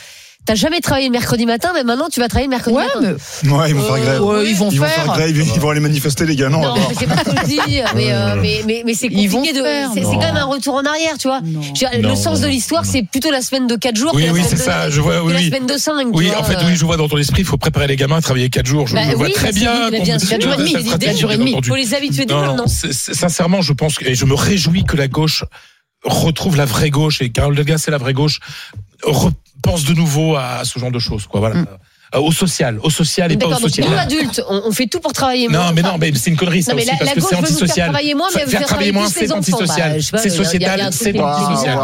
t'as jamais travaillé le mercredi matin, mais maintenant tu vas travailler le mercredi Ouais, matin. mais Ouais, ils vont faire grève. ouais, ils vont Ils vont faire. faire grève, ils vont aller manifester les gars. Non, Non, c'est pas ce que je dis, mais, euh, mais, mais, mais c'est Ils vont compliqué de. faire, C'est quand même un retour en arrière, tu vois. Je dire, Non, le sens non, de l'histoire, c'est plutôt la semaine de 4 jours Oui, que la oui, semaine c'est de- ça, je vois, oui, la semaine de 5. Oui, en fait, oui, je vois dans ton esprit, il faut préparer les gamins à travailler 4 jours. Je Bah le vois oui, très bien. entendu. Faut les habituer dès maintenant. sincèrement, je pense que, et je me réjouis que la gauche retrouve la vraie gauche et Carole Delga, c'est la vraie gauche, repense de nouveau à ce genre de choses, quoi. Voilà. Euh, Au social, au social et pas au social. nous adultes, on, on fait tout pour travailler moins. Non, mais Enfin, non, mais c'est une connerie, ça Non, mais aussi, la- parce la que gauche c'est veut nous faire antisocial. travailler moins, mais faire travailler moins, c'est antisocial. Bah, C'est sociétal, c'est antisocial.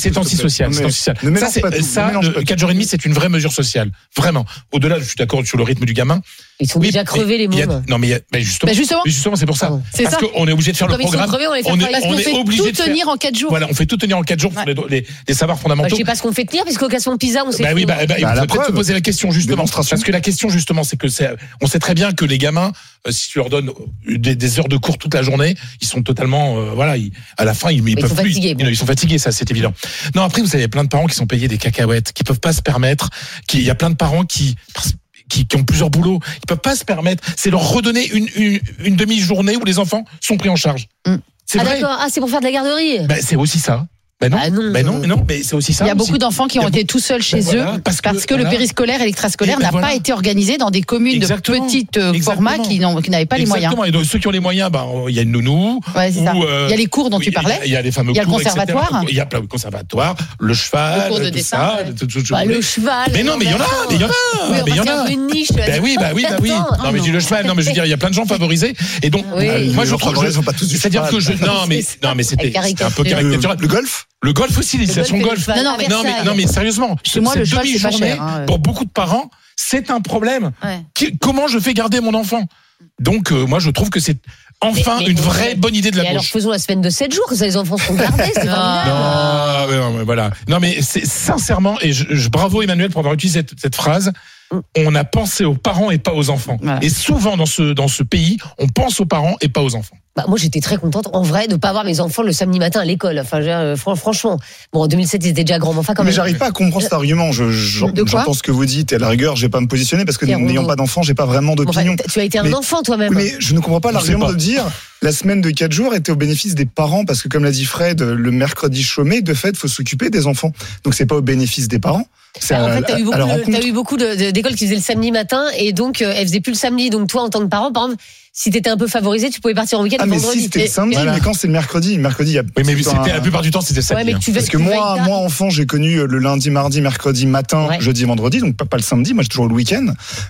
C'est antisocial, Ça, ça, ne mélange pas le tout. 4 jours et demi, c'est une vraie mesure sociale. Vraiment. Au-delà, je suis d'accord sur le rythme du gamin. Ils sont Oui, déjà crevés, les y a- mômes. Non, mais il y a- mais justement, Bah, justement. justement, c'est pour ça. C'est Parce qu'on est obligé de faire le Comme ils sont programme. crevés, on les fait On est. Parce on est obligé tout de faire. tenir en 4 jours. Voilà, on fait tout tenir en 4 jours pour les, les, les savoirs Bah, fondamentaux. je sais pas ce qu'on fait tenir, puisqu'au classement PISA, on sait Bah oui, bah, bah, Bah, il faudrait peut-être se poser la question justement. Parce que la question justement, c'est que c'est, on sait très bien que les gamins, euh, si tu leur donnes des, des heures de cours toute la journée, ils sont totalement, euh, voilà, ils- à la fin, ils, ils Ils peuvent sont plus. fatigués, Ils, bon. ils sont fatigués, ça, c'est évident. Non, après, vous avez plein de parents qui sont payés des cacahuètes, qui peuvent pas se permettre, qui, il y a plein de parents qui, qui, qui ont plusieurs boulots, ils peuvent pas se permettre. C'est leur redonner une, une, une demi-journée où les enfants sont pris en charge. Mm. C'est Ah vrai. d'accord, ah c'est pour faire de la garderie. Bah, c'est aussi ça. Ben non, Bah non. ben non, mais non, mais c'est aussi ça. Il y a aussi. beaucoup d'enfants qui ont été tout seuls chez Ben voilà, eux parce parce que- que, le périscolaire et l'extrascolaire ben n'a voilà. pas été organisé dans des communes Exactement. de petits euh, formats qui n'avaient pas les moyens. Exactement. Et donc, ceux qui ont les moyens, ben, il y a une nounou. Ouais, c'est ça. ou, euh, Il y a les cours dont tu parlais. Il y a les fameux Il y a le cours, etc. conservatoire. Il y a plein de conservatoires, le cheval, Le cours de tout dessin, ça. ouais. tout- tout- tout- Bah, le cheval. Mais non, mais il y en a, mais il y en a, mais il y en a. une niche. Ben oui, bah oui, bah oui. Non, mais je dis le cheval. Non, mais je veux dire, il y a plein de gens favorisés. Et donc, euh, moi, je trouve, c'est-à-dire que je, non, mais, c'était, un peu caricatural. Le golf? Le golf aussi, l'initiation golf golf. Non, non, mais Non, mais, Versailles. non, mais sérieusement, Chez moi, le cher, hein. pour beaucoup de parents, c'est un problème. Ouais. Qui- comment je fais garder mon enfant? Donc, euh, moi, je trouve que c'est enfin Mais- mais- une vraie bonne idée de Et la alors gauche. faisons la semaine de 7 jours, que ça les enfants sont gardés, c'est formidable. Non, mais non, mais voilà. Non, mais c'est sincèrement, et je, je- bravo Emmanuel pour avoir utilisé cette, cette phrase. On a pensé aux parents et pas aux enfants. Voilà. Et souvent dans ce dans ce pays, on pense aux parents et pas aux enfants. Bah, moi, j'étais très contente, en vrai, de ne pas avoir mes enfants le samedi matin à l'école. Enfin, euh, fran- franchement. Bon, en 2007, ils étaient déjà grands, mais enfin, quand Mais j'arrive pas à comprendre cet argument. Je, je- De quoi j'entends ce que vous dites et à la rigueur, je vais pas me positionner parce que n'ayant pas d'enfant, j'ai pas vraiment Bon, enfin, d'opinion. tu as été un Mais- enfant toi-même. Mais je ne comprends pas l'argument pas. de dire la semaine de 4 jours était au bénéfice des parents parce que comme l'a dit Fred, le mercredi chômé, de fait, faut s'occuper des enfants. Donc c'est pas au bénéfice des parents. C'est en fait, t'as eu beaucoup, eu de- d'écoles qui faisaient le samedi matin et donc euh, elles faisaient plus le samedi. Donc toi, en tant que parent, par exemple, si t'étais un peu favorisé, tu pouvais partir en week-end Ah le mais vendredi. si c'était le samedi, Voilà. mais quand c'est le mercredi, mercredi il y a Oui, mais un- la plupart du temps c'était ça. Ouais, mais tu vas- Parce que moi, moi enfant, j'ai connu le lundi, mardi, mercredi matin, Ouais. jeudi, vendredi, donc pas, pas le samedi. Moi, j'ai toujours le week-end.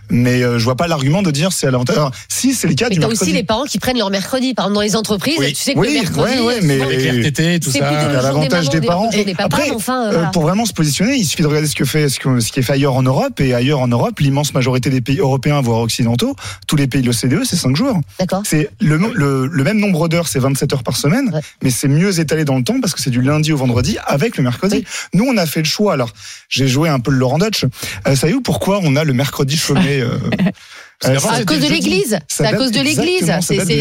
Mais euh, je vois pas l'argument de dire c'est à l'avantage. Si c'est le cas Mais du t'as mercredi. aussi les parents qui prennent leur mercredi. Par exemple, dans les entreprises, Oui. tu sais que Oui, le mercredi, ouais, mais- Avec les RTT, tout ça. à l'avantage des des- parents. des- des papas, Après, enfin, euh, Euh, pour vraiment se positionner, il suffit de regarder ce, que fait, ce, que- ce qui est fait ailleurs en Europe. Et ailleurs en Europe, l'immense majorité des pays européens, voire occidentaux, tous les pays de l'OCDE, c'est 5 jours. D'accord. C'est le, le, le même nombre d'heures, c'est 27 heures par semaine, Ouais. mais c'est mieux étalé dans le temps parce que c'est du lundi au vendredi avec le mercredi. Nous, on a fait le choix. Alors, j'ai joué un peu le Laurent Dutch. Euh, savez-vous pourquoi on a le mercredi chômé euh, À c'était cause de l'église. C'est à cause de l'église.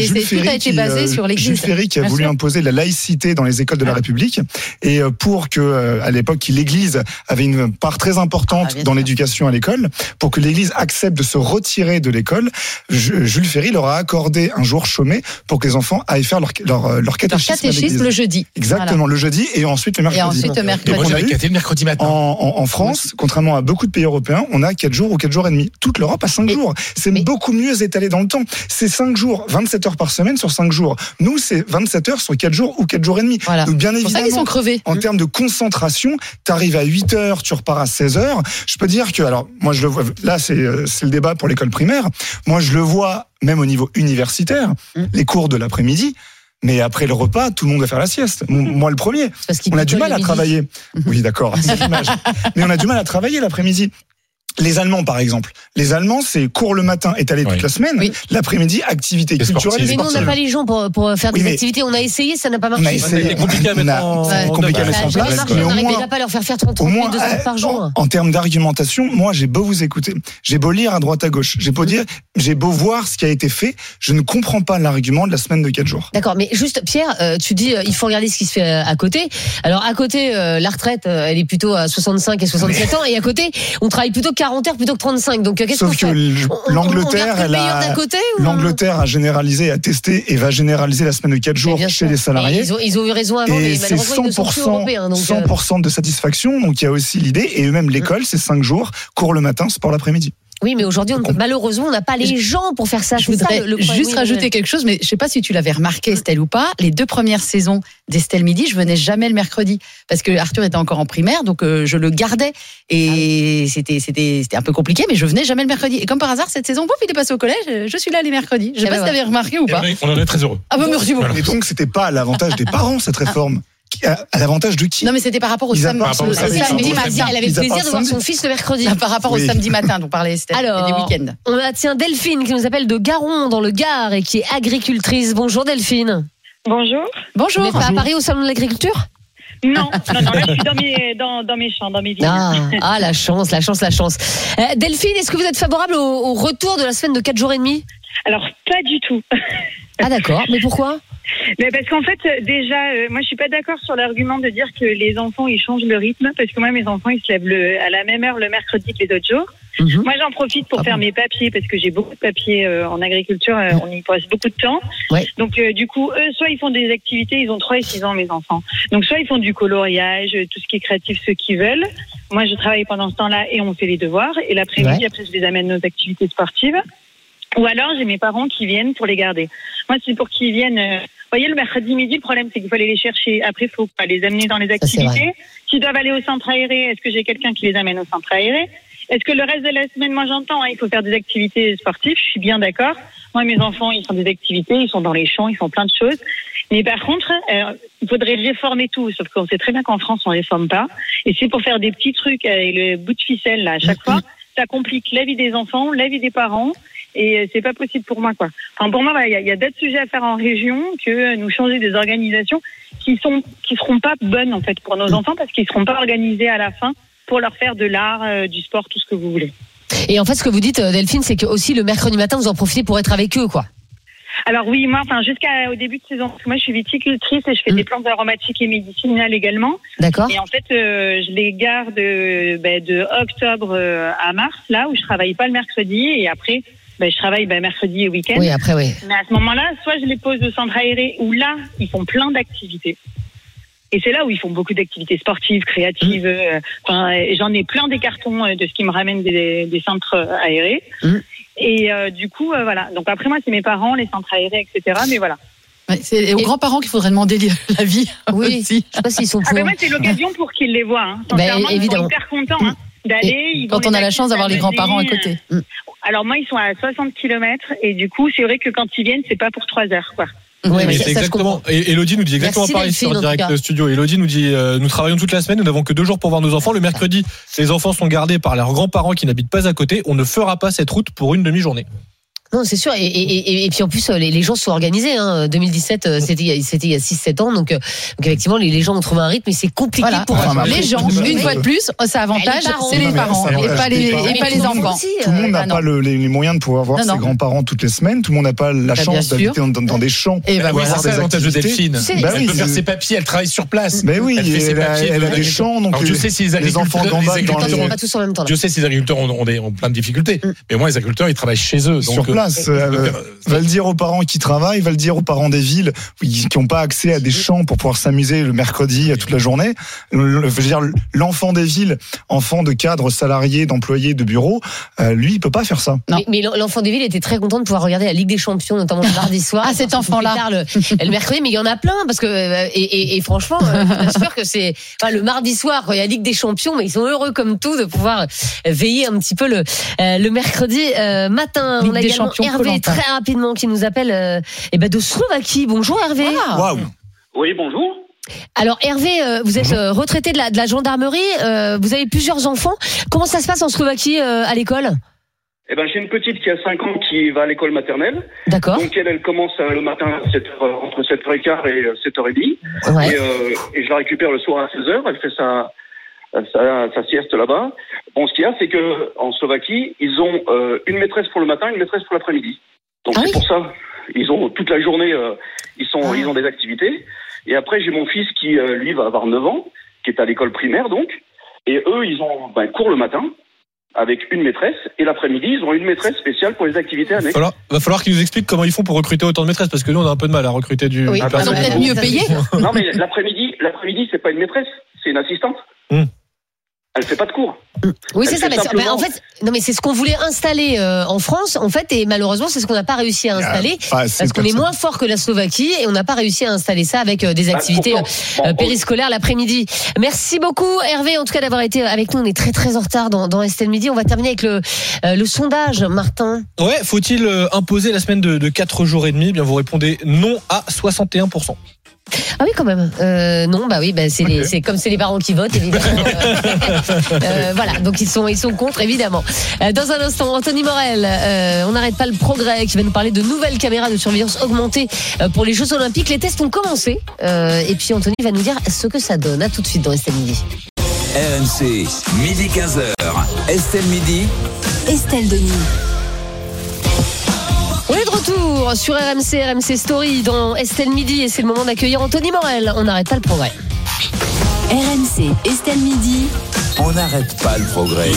Jules tout Ferry a été qui, basé euh, sur Jules l'église. Ferry qui a voulu imposer la laïcité dans les écoles de la République et euh, pour que euh, à l'époque l'église avait une part très importante Ah, dans l'éducation à l'école pour que l'église accepte de se retirer de l'école Ju- Jules Ferry leur a accordé un jour chômé pour que les enfants aillent faire leur leur, euh, leur Leur catéchisme, à catéchisme le jeudi. exactement le jeudi et ensuite le Voilà. Et mercredi ensuite le Et moi, mercredi. caté le mercredi matin. en, en, en France, contrairement à beaucoup de pays européens, on a 4 jours ou 4 jours et demi. Toute l'Europe a 5 Mais- jours. C'est mais- beaucoup mieux étalé dans le temps. C'est 5 jours, 27 heures par semaine sur 5 jours. Nous, c'est 27 heures sur 4 jours ou 4 jours et demi. Voilà. Donc bien évidemment, sont crevés. en termes de concentration, tu arrives à 8 heures, tu repars à 16 heures. Je peux dire que, alors, moi je le vois, là c'est euh, c'est le débat pour l'école primaire. Moi je le vois même au niveau universitaire, Mm. les cours de l'après-midi. Mais après le repas, tout le monde va faire la sieste. Mon- Moi le premier. Parce qu'il On a du mal à travailler. Oui, d'accord. Mais on a du mal à travailler l'après-midi. Les Allemands, par exemple. Les Allemands, c'est cours le matin, étalé Oui. toute la semaine. Oui. L'après-midi, activité Et culturelle Mais nous, on n'a pas les gens pour, pour faire des Oui, mais- activités. On a essayé, ça n'a pas On a marché. essayé. C'est compliqué à On mettre a- en- c'est compliqué à mettre en place, on n'arrivait pas à leur faire faire 30 au minutes de sport euh, par jour. en, en termes d'argumentation, moi, j'ai beau vous écouter, j'ai beau lire à droite à gauche, j'ai beau dire, j'ai beau voir ce qui a été fait, je ne comprends pas l'argument de la semaine de 4 jours. D'accord, mais juste Pierre, euh, tu dis euh, il faut regarder ce qui se fait euh, à côté. Alors à côté, euh, la retraite, euh, elle est plutôt à 65 et 67 ans, et à côté, on travaille plutôt 40 heures plutôt que 35. Donc euh, qu'est-ce qu'on Sauf que l'Angleterre, elle a, d'un côté ou- l'Angleterre a généralisé, a testé et va généraliser la semaine de 4 Mais jours chez sûr. les salariés. Ils ont, ils ont eu raison avant, Et c'est malheureusement, ils ne sont plus 100%, européens. Donc, euh, 100% de satisfaction. Donc il y a aussi l'idée. Et même l'école, c'est 5 jours, cours le matin, sport l'après-midi. Oui, mais aujourd'hui, on- malheureusement, on n'a pas les gens pour faire ça. Je ça, voudrais le- le problème. juste Oui, rajouter quelque chose, mais je sais pas si tu l'avais remarqué, Estelle ou pas. Les deux premières saisons d'Estelle Midi, je venais jamais le mercredi parce que Arthur était encore en primaire, donc euh, je le gardais et c'était c'était c'était un peu compliqué, mais je venais jamais le mercredi. Et comme par hasard, cette saison, pouf, il est passé au collège. euh, Je suis là les mercredis. Je sais Eh pas ben si t'avais remarqué ou Et pas. on en est très heureux. Ah bah merci beaucoup. Et donc c'était pas à l'avantage des parents cette réforme. Qui- À, à l'avantage de qui Non, mais c'était par rapport au samedi. matin. Elle avait le plaisir de voir son fils le mercredi. Par rapport au samedi matin dont parlait Estelle. Alors, et des week-ends. On a tiens Delphine qui nous appelle de Garon dans le Gard et qui est agricultrice. Bonjour Delphine. Bonjour. Vous Bonjour. n'êtes pas à Paris au salon de l'agriculture? Non, non, non, là je suis dans mes, dans, dans mes champs, dans mes vignes. ah, ah, la chance, la chance, la chance. Euh, Delphine, est-ce que vous êtes favorable au, au retour de la semaine de 4 jours et demi? Alors pas du tout. Ah d'accord, mais pourquoi? Mais parce qu'en fait, euh, déjà, euh, moi je suis pas d'accord sur l'argument de dire que les enfants ils changent le rythme, parce que moi mes enfants ils se lèvent le, à la même heure le mercredi que les autres jours. Mhm. Moi j'en profite pour Ah faire bon mes papiers, parce que j'ai beaucoup de papiers euh, en agriculture, euh, on y passe beaucoup de temps. Ouais. Donc euh, du coup, eux, soit ils font des activités, ils ont 3 et 6 ans mes enfants. Donc soit ils font du coloriage, tout ce qui est créatif, ceux qui veulent. Moi je travaille pendant ce temps-là et on fait les devoirs. Et l'après-midi, Ouais. après je les amène nos activités sportives. Ou alors j'ai mes parents qui viennent pour les garder. Moi c'est pour qu'ils viennent. Euh, vous voyez, le mercredi midi, le problème, c'est qu'il faut aller les chercher. Après, il faut pas les amener dans les activités. S'ils doivent aller au centre aéré, est-ce que j'ai quelqu'un qui les amène au centre aéré? Est-ce que le reste de la semaine, moi j'entends, hein, il faut faire des activités sportives, je suis bien d'accord. Moi, mes enfants, ils font des activités, ils sont dans les champs, ils font plein de choses. Mais par contre, euh, il faudrait réformer tout. Sauf qu'on sait très bien qu'en France, on ne réforme pas. Et c'est pour faire des petits trucs avec le bout de ficelle, là, à chaque fois. Ça complique la vie des enfants, la vie des parents. Et euh, c'est pas possible pour moi, quoi. Enfin, pour moi, voilà, il y a, d'autres sujets à faire en région que euh, nous changer des organisations qui sont, qui seront pas bonnes, en fait, pour nos enfants parce qu'ils seront pas organisés à la fin pour leur faire de l'art, euh, du sport, tout ce que vous voulez. Et en fait, ce que vous dites, Delphine, c'est que aussi le mercredi matin, vous en profitez pour être avec eux, quoi. Alors oui, moi, enfin, jusqu'au début de saison, parce que moi, je suis viticultrice et je fais Mm. des plantes aromatiques et médicinales également. D'accord Et en fait, euh, je les garde euh, ben, de octobre à mars, là où je travaille pas le mercredi, et après, ben, je travaille ben, mercredi et week-end. Oui, après, oui. Mais à ce moment-là, soit je les pose au centre aéré, où là, ils font plein d'activités. Et c'est là où ils font beaucoup d'activités sportives, créatives. euh, Enfin, euh, j'en ai plein des cartons euh, de ce qui me ramène des, des centres euh, aérés. Mm. Et euh, du coup, euh, voilà. Donc après, moi, c'est mes parents, les centres aérés, etc. Mais voilà. Ouais, c'est aux grands-parents qu'il faudrait demander la vie. Oui, aussi. je sais pas s'ils sont Ah pour. ben moi, c'est l'occasion pour qu'ils les voient. Hein. Sincèrement, Ben, évidemment. Ils sont hyper contents hein, d'aller. Quand on a la chance d'avoir les grands-parents à côté. Alors moi, ils sont à 60 km et du coup, c'est vrai que quand ils viennent, c'est pas pour trois heures, quoi. Ouais, mais c'est exactement. Et Elodie nous dit exactement Merci, pareil sur en direct cas. studio. Elodie nous dit euh, nous travaillons toute la semaine, nous n'avons que deux jours pour voir nos enfants. Le mercredi, les enfants sont gardés par leurs grands-parents qui n'habitent pas à côté. On ne fera pas cette route pour une demi-journée. Non, c'est sûr. Et, et, et, et puis en plus, euh, les, les gens sont organisés. Hein. 2017, euh, c'était il y a- c'était il y a 6-7 ans. Donc, euh, donc effectivement, les, les gens ont trouvé un rythme. Et c'est compliqué Voilà. pour Enfin, les gens, une fois de plus, ça avantage, Les parents. c'est les parents et avantage pas les et pas enfants. aussi, Tout le monde n'a ah non. pas le- les, les moyens de pouvoir voir Non, ses grands-parents toutes les semaines. Tout le monde n'a pas la Bah, chance d'habiter dans, dans- dans des champs. Et ben oui, voilà. c'est ça l'avantage de. Delphine. Bah elle oui, peut faire ses papiers, elle travaille sur place. Mais oui, Elle fait ses elle, a, papiers elle a de- des champs, donc je sais si les enfants gambadent dans les, sont pas tous en même temps. là. Je sais si les agriculteurs ont, plein de difficultés, mais au moins les agriculteurs ils travaillent chez eux. Donc, sur place. Euh, Euh, va le dire aux parents qui travaillent, va le dire aux parents des villes qui n'ont pas accès à des champs pour pouvoir s'amuser le mercredi euh, toute la journée. Le- Je veux dire, l'enfant des villes, enfant de cadres salariés, d'employés de bureaux, euh, lui, il peut pas faire ça. Non. Mais, mais l'enfant des villes était très content de pouvoir regarder la Ligue des Champions, notamment le mardi soir. Ah, cet enfant-là. Le, le mercredi, mais il y en a plein parce que et, et, et franchement, je suis sûr que c'est enfin, le mardi soir quand il y a la Ligue des Champions, mais ils sont heureux comme tout de pouvoir veiller un petit peu le le mercredi matin. Ligue On a des également Hervé très rapidement qui nous appelle euh, eh ben de Slovaquie. Bonjour Hervé. Ah. Waouh Oui, bonjour. Alors Hervé, euh, vous êtes euh, retraité de la, de la gendarmerie, euh, vous avez plusieurs enfants. Comment ça se passe en Slovaquie euh, à l'école? Eh ben, j'ai une petite qui a 5 ans qui va à l'école maternelle. D'accord. Donc elle, elle commence le matin à 7 heures, entre 7h15 et euh, 7h30. Ouais. Et, euh, et je la récupère le soir à 16h. Elle fait sa, sa, sa sieste là-bas. Bon, ce qu'il y a, c'est que en Slovaquie, ils ont euh, une maîtresse pour le matin, une maîtresse pour l'après-midi. Donc Ah c'est oui. pour ça, ils ont toute la journée, euh, ils sont, Ah. ils ont des activités. Et après, j'ai mon fils qui, euh, lui, va avoir 9 ans, qui est à l'école primaire, donc. Et eux, ils ont ben, cours le matin avec une maîtresse, et l'après-midi, ils ont une maîtresse spéciale pour les activités annexes. falloir, va falloir qu'ils nous expliquent comment ils font pour recruter autant de maîtresses parce que nous on a un peu de mal à recruter du. Oui, ah, personnel. peut-être mieux payé. Non, mais l'après-midi, l'après-midi, c'est pas une maîtresse, c'est une assistante. Hmm. Elle fait pas de cours. Oui, Elle c'est ça. mais simplement- ben, en fait, non, mais c'est ce qu'on voulait installer euh, en France, en fait, et malheureusement, c'est ce qu'on n'a pas réussi à installer Ah, c'est parce qu'on est moins fort que la Slovaquie et on n'a pas réussi à installer ça avec euh, des Bah, activités pourtant, euh, bon, périscolaires l'après-midi. Merci beaucoup, Hervé, en tout cas d'avoir été avec nous. On est très très en retard dans, dans Estelle Midi. On va terminer avec le, euh, le sondage, Martin. Ouais, faut-il imposer la semaine de, de 4 jours et demi? Eh Bien, vous répondez non à 61%. Ah oui, quand même. Euh, non, bah oui, bah c'est les- c'est comme c'est les parents qui votent, évidemment. Euh, euh, voilà, donc ils sont ils sont contre, évidemment. Dans un instant, Anthony Morel, euh, on n'arrête pas le progrès, qui va nous parler de nouvelles caméras de surveillance augmentées pour les Jeux Olympiques. Les tests ont commencé, euh, et puis Anthony va nous dire ce que ça donne. À tout de suite dans Estelle Midi. RMC, midi 15h. Estelle Midi. Estelle Denis. Retour sur RMC, RMC Story dans Estelle Midi, et c'est le moment d'accueillir Anthony Morel. On n'arrête pas le progrès. RMC, Estelle Midi. On n'arrête pas le progrès.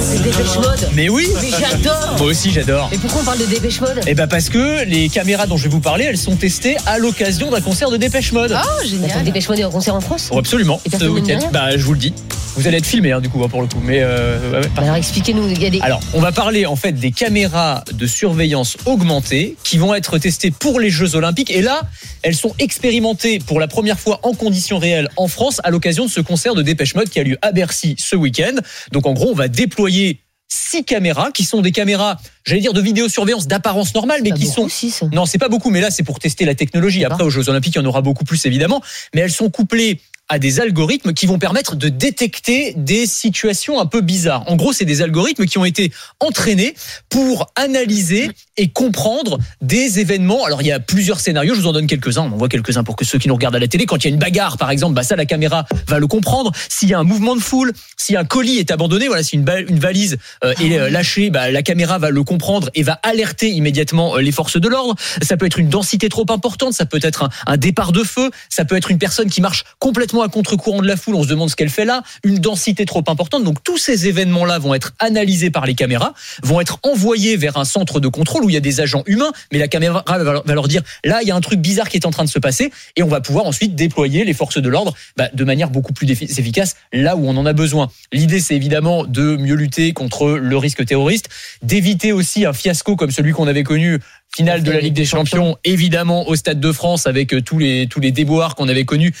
C'est Dépêche Mode. Mais oui Mais j'adore. Moi aussi j'adore. Mais pourquoi on parle de Dépêche Mode? Eh ben parce que les caméras dont je vais vous parler, elles sont testées à l'occasion d'un concert de Dépêche Mode. Oh, Attends, génial. Dépêche Mode est en concert en France? Oh, absolument. Et Ce week-end. Bah je vous le dis. Vous allez être filmé hein, du coup hein, pour le coup. Mais euh, ouais, Alors expliquez-nous, des... Alors, on va parler en fait des caméras de surveillance augmentées qui vont être testées pour les Jeux Olympiques. Et là, elles sont expérimentées pour la première fois en conditions réelles en France à l'occasion de ce concert de Dépêche Mode qui a lieu à Bercy ce week-end. Donc en gros, on va déployer six caméras qui sont des caméras, j'allais dire de vidéosurveillance d'apparence normale, mais qui sont six. non, c'est pas beaucoup, mais là, c'est pour tester la technologie. Après, aux Jeux Olympiques, il y en aura beaucoup plus, évidemment. Mais elles sont couplées à des algorithmes qui vont permettre de détecter des situations un peu bizarres. En gros, c'est des algorithmes qui ont été entraînés pour analyser et comprendre des événements. Alors, il y a plusieurs scénarios, je vous en donne quelques-uns, on en voit quelques-uns pour que ceux qui nous regardent à la télé, quand il y a une bagarre, par exemple, bah ça, la caméra va le comprendre. S'il y a un mouvement de foule, si un colis est abandonné, voilà, si une, valise euh, est euh, lâchée, bah, la caméra va le comprendre et va alerter immédiatement euh, les forces de l'ordre. Ça peut être une densité trop importante, ça peut être un départ de feu, ça peut être une personne qui marche complètement à contre-courant de la foule, on se demande ce qu'elle fait là, une densité trop importante. Donc tous ces événements-là vont être analysés par les caméras, vont être envoyés vers un centre de contrôle où il y a des agents humains, mais la caméra va leur- dire là, il y a un truc bizarre qui est en train de se passer et on va pouvoir ensuite déployer les forces de l'ordre bah, de manière beaucoup plus efficace là où on en a besoin. L'idée, c'est évidemment de mieux lutter contre le risque terroriste, d'éviter aussi un fiasco comme celui qu'on avait connu finale de la Ligue des Champions, évidemment au Stade de France avec euh, tous les tous les déboires qu'on avait connus.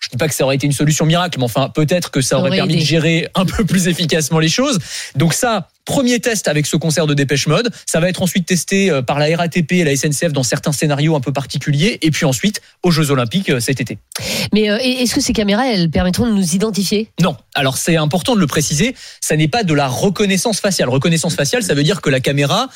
Je dis pas que ça aurait été une solution miracle, mais enfin peut-être que ça aurait aurait permis aidé. de gérer un peu plus efficacement les choses. Donc ça, premier test avec ce concert de Dépêche Mode. Ça va être ensuite testé euh, par la RATP et la SNCF dans certains scénarios un peu particuliers, et puis ensuite aux Jeux Olympiques euh, cet été. Mais euh, est-ce que ces caméras, elles permettront de nous identifier? Non. Alors c'est important de le préciser, ça n'est pas de la reconnaissance faciale. Reconnaissance faciale, ça veut dire que la caméra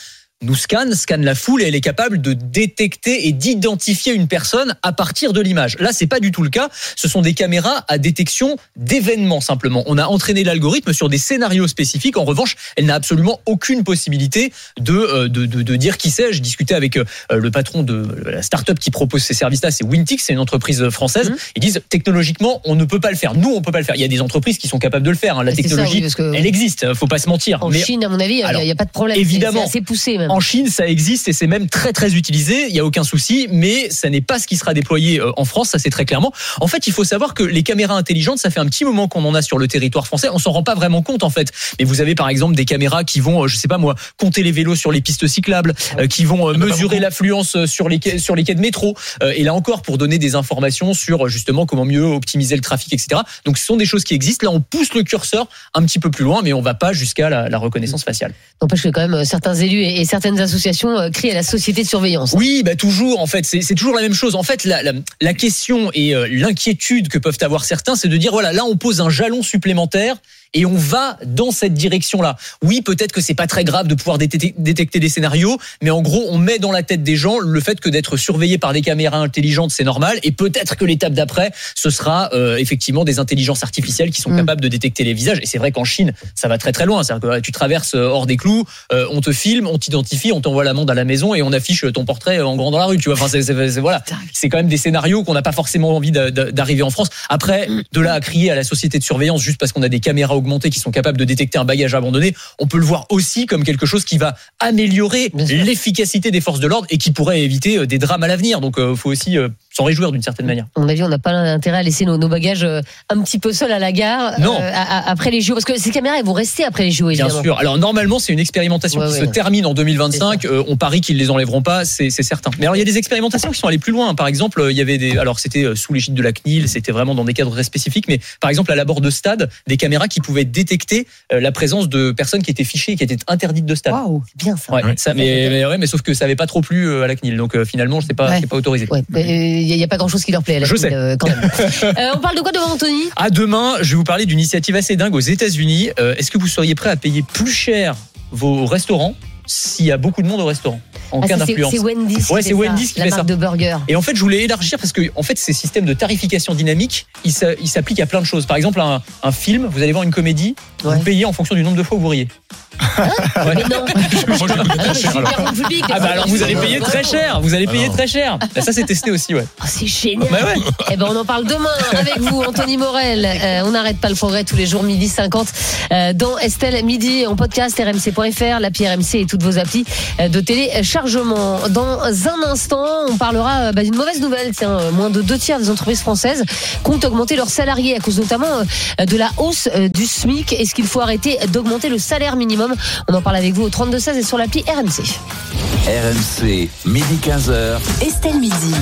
nous scanne, scanne la foule et elle est capable de détecter et d'identifier une personne à partir de l'image. Là, c'est pas du tout le cas. Ce sont des caméras à détection d'événements simplement. On a entraîné l'algorithme sur des scénarios spécifiques. En revanche, elle n'a absolument aucune possibilité de, euh, de, de, de dire qui c'est. Je discutais avec euh, le patron de la start-up qui propose ces services-là, c'est Wintix, c'est une entreprise française. Mhm. Ils disent technologiquement, on ne peut pas le faire. Nous, on peut pas le faire. Il y a des entreprises qui sont capables de le faire. hein. La C'est ça, technologie, oui, que- elle existe. Faut pas se mentir. En Mais Chine, à mon avis, il n'y a, pas de problème. Évidemment. C'est poussé même. En Chine, ça existe et c'est même très très utilisé. Il y a aucun souci, mais ça n'est pas ce qui sera déployé euh, en France. Ça c'est très clairement. En fait, il faut savoir que les caméras intelligentes, ça fait un petit moment qu'on en a sur le territoire français. On s'en rend pas vraiment compte en fait. Mais vous avez par exemple des caméras qui vont, euh, je sais pas moi, compter les vélos sur les pistes cyclables, euh, qui vont euh, mesurer l'affluence sur les quais, sur les quais de métro. Et là encore, pour donner des informations sur justement comment mieux optimiser le trafic, etc. Donc ce sont des choses qui existent. Là, on pousse le curseur un petit peu plus loin, mais on va pas jusqu'à la, la reconnaissance faciale. N'empêche que quand même certains élus et certains certaines associations euh, crient à la société de surveillance. Oui, bah toujours. En fait, c'est toujours la même chose. En fait, la question et euh, l'inquiétude que peuvent avoir certains, c'est de dire voilà, là, on pose un jalon supplémentaire et on va dans cette direction-là. Oui, peut-être que c'est pas très grave de pouvoir détecter, détecter des scénarios, mais en gros, on met dans la tête des gens le fait que d'être surveillé par des caméras intelligentes, c'est normal, et peut-être que l'étape d'après, ce sera euh, effectivement des intelligences artificielles qui sont Mm. capables de détecter les visages. Et c'est vrai qu'en Chine, ça va très très loin. C'est-à-dire que tu traverses euh, hors des clous, euh, on te filme, on t'identifie, on t'envoie l'amende à la maison et on affiche ton portrait en grand dans la rue. Tu vois, enfin, c'est, c'est- c'est- voilà, c'est quand même des scénarios qu'on n'a pas forcément envie d'a- d'a- d'arriver en France. Après, de là à crier à la société de surveillance juste parce qu'on a des caméras qui sont capables de détecter un bagage abandonné, on peut le voir aussi comme quelque chose qui va améliorer l'efficacité des forces de l'ordre et qui pourrait éviter euh, des drames à l'avenir. Donc, il faut aussi euh, s'en réjouir d'une certaine manière. À mon avis, on n'a pas intérêt à laisser nos, nos bagages euh, un petit peu seuls à la gare Non. euh, à- à- après les JO. Parce que ces caméras, elles vont rester après les JO, Bien évidemment. sûr. Alors normalement, c'est une expérimentation Ouais, qui ouais. se termine en 2025. Euh, on parie qu'ils les enlèveront pas, c'est certain. Mais alors il y a des expérimentations qui sont allées plus loin. Par exemple, il y avait des, alors c'était sous l'égide de la CNIL, c'était vraiment dans des cadres très spécifiques. Mais par exemple, à l'abord de stade, des caméras qui pouvaient détecter la présence de personnes qui étaient fichées, qui étaient interdites de stade. C'est bien ça. Ouais, ça, mais, mais, ouais, mais sauf que ça avait pas trop plu à la CNIL. Donc euh, finalement, c'est pas, Ouais. c'est pas autorisé. Ouais, il n'y a, pas grand-chose qui leur plaît. à la Je sais. euh, quand même. Euh, on parle de quoi devant Anthony? À demain, je vais vous parler d'une initiative assez dingue aux États-Unis. Euh, Est-ce que vous seriez prêt à payer plus cher vos restaurants s'il y a beaucoup de monde au restaurant en Ah, cas d'influence c'est Wendy's qui Ouais, fait c'est ça, Wendy's qui la fait marque ça. de burger. Et en fait, je voulais élargir parce que en fait, ces systèmes de tarification dynamique, ils s'a- ils s'appliquent à plein de choses. Par exemple, un, un film, vous allez voir une comédie, vous payez en fonction du nombre de fois où vous riez. Ouais. Mais non. Alors. Ah bah alors vous allez payer très cher, vous allez payer très cher. Bah, ça c'est testé aussi ouais. Oh, c'est génial. Bah ouais. Eh ben, on en parle demain avec vous, Anthony Morel. Euh, on n'arrête pas le progrès tous les jours, midi 50, euh, dans Estelle Midi, en podcast rmc.fr, l'appli RMC et toutes vos applis euh, de téléchargement. Dans un instant, on parlera euh, bah, d'une mauvaise nouvelle. Tiens, euh, moins de deux tiers des entreprises françaises comptent augmenter leurs salariés à cause notamment de la hausse du SMIC. Est-ce qu'il faut arrêter d'augmenter le salaire minimum? On en parle avec vous au 32-16 et sur l'appli RMC. RMC, midi 15h. Estelle Midi.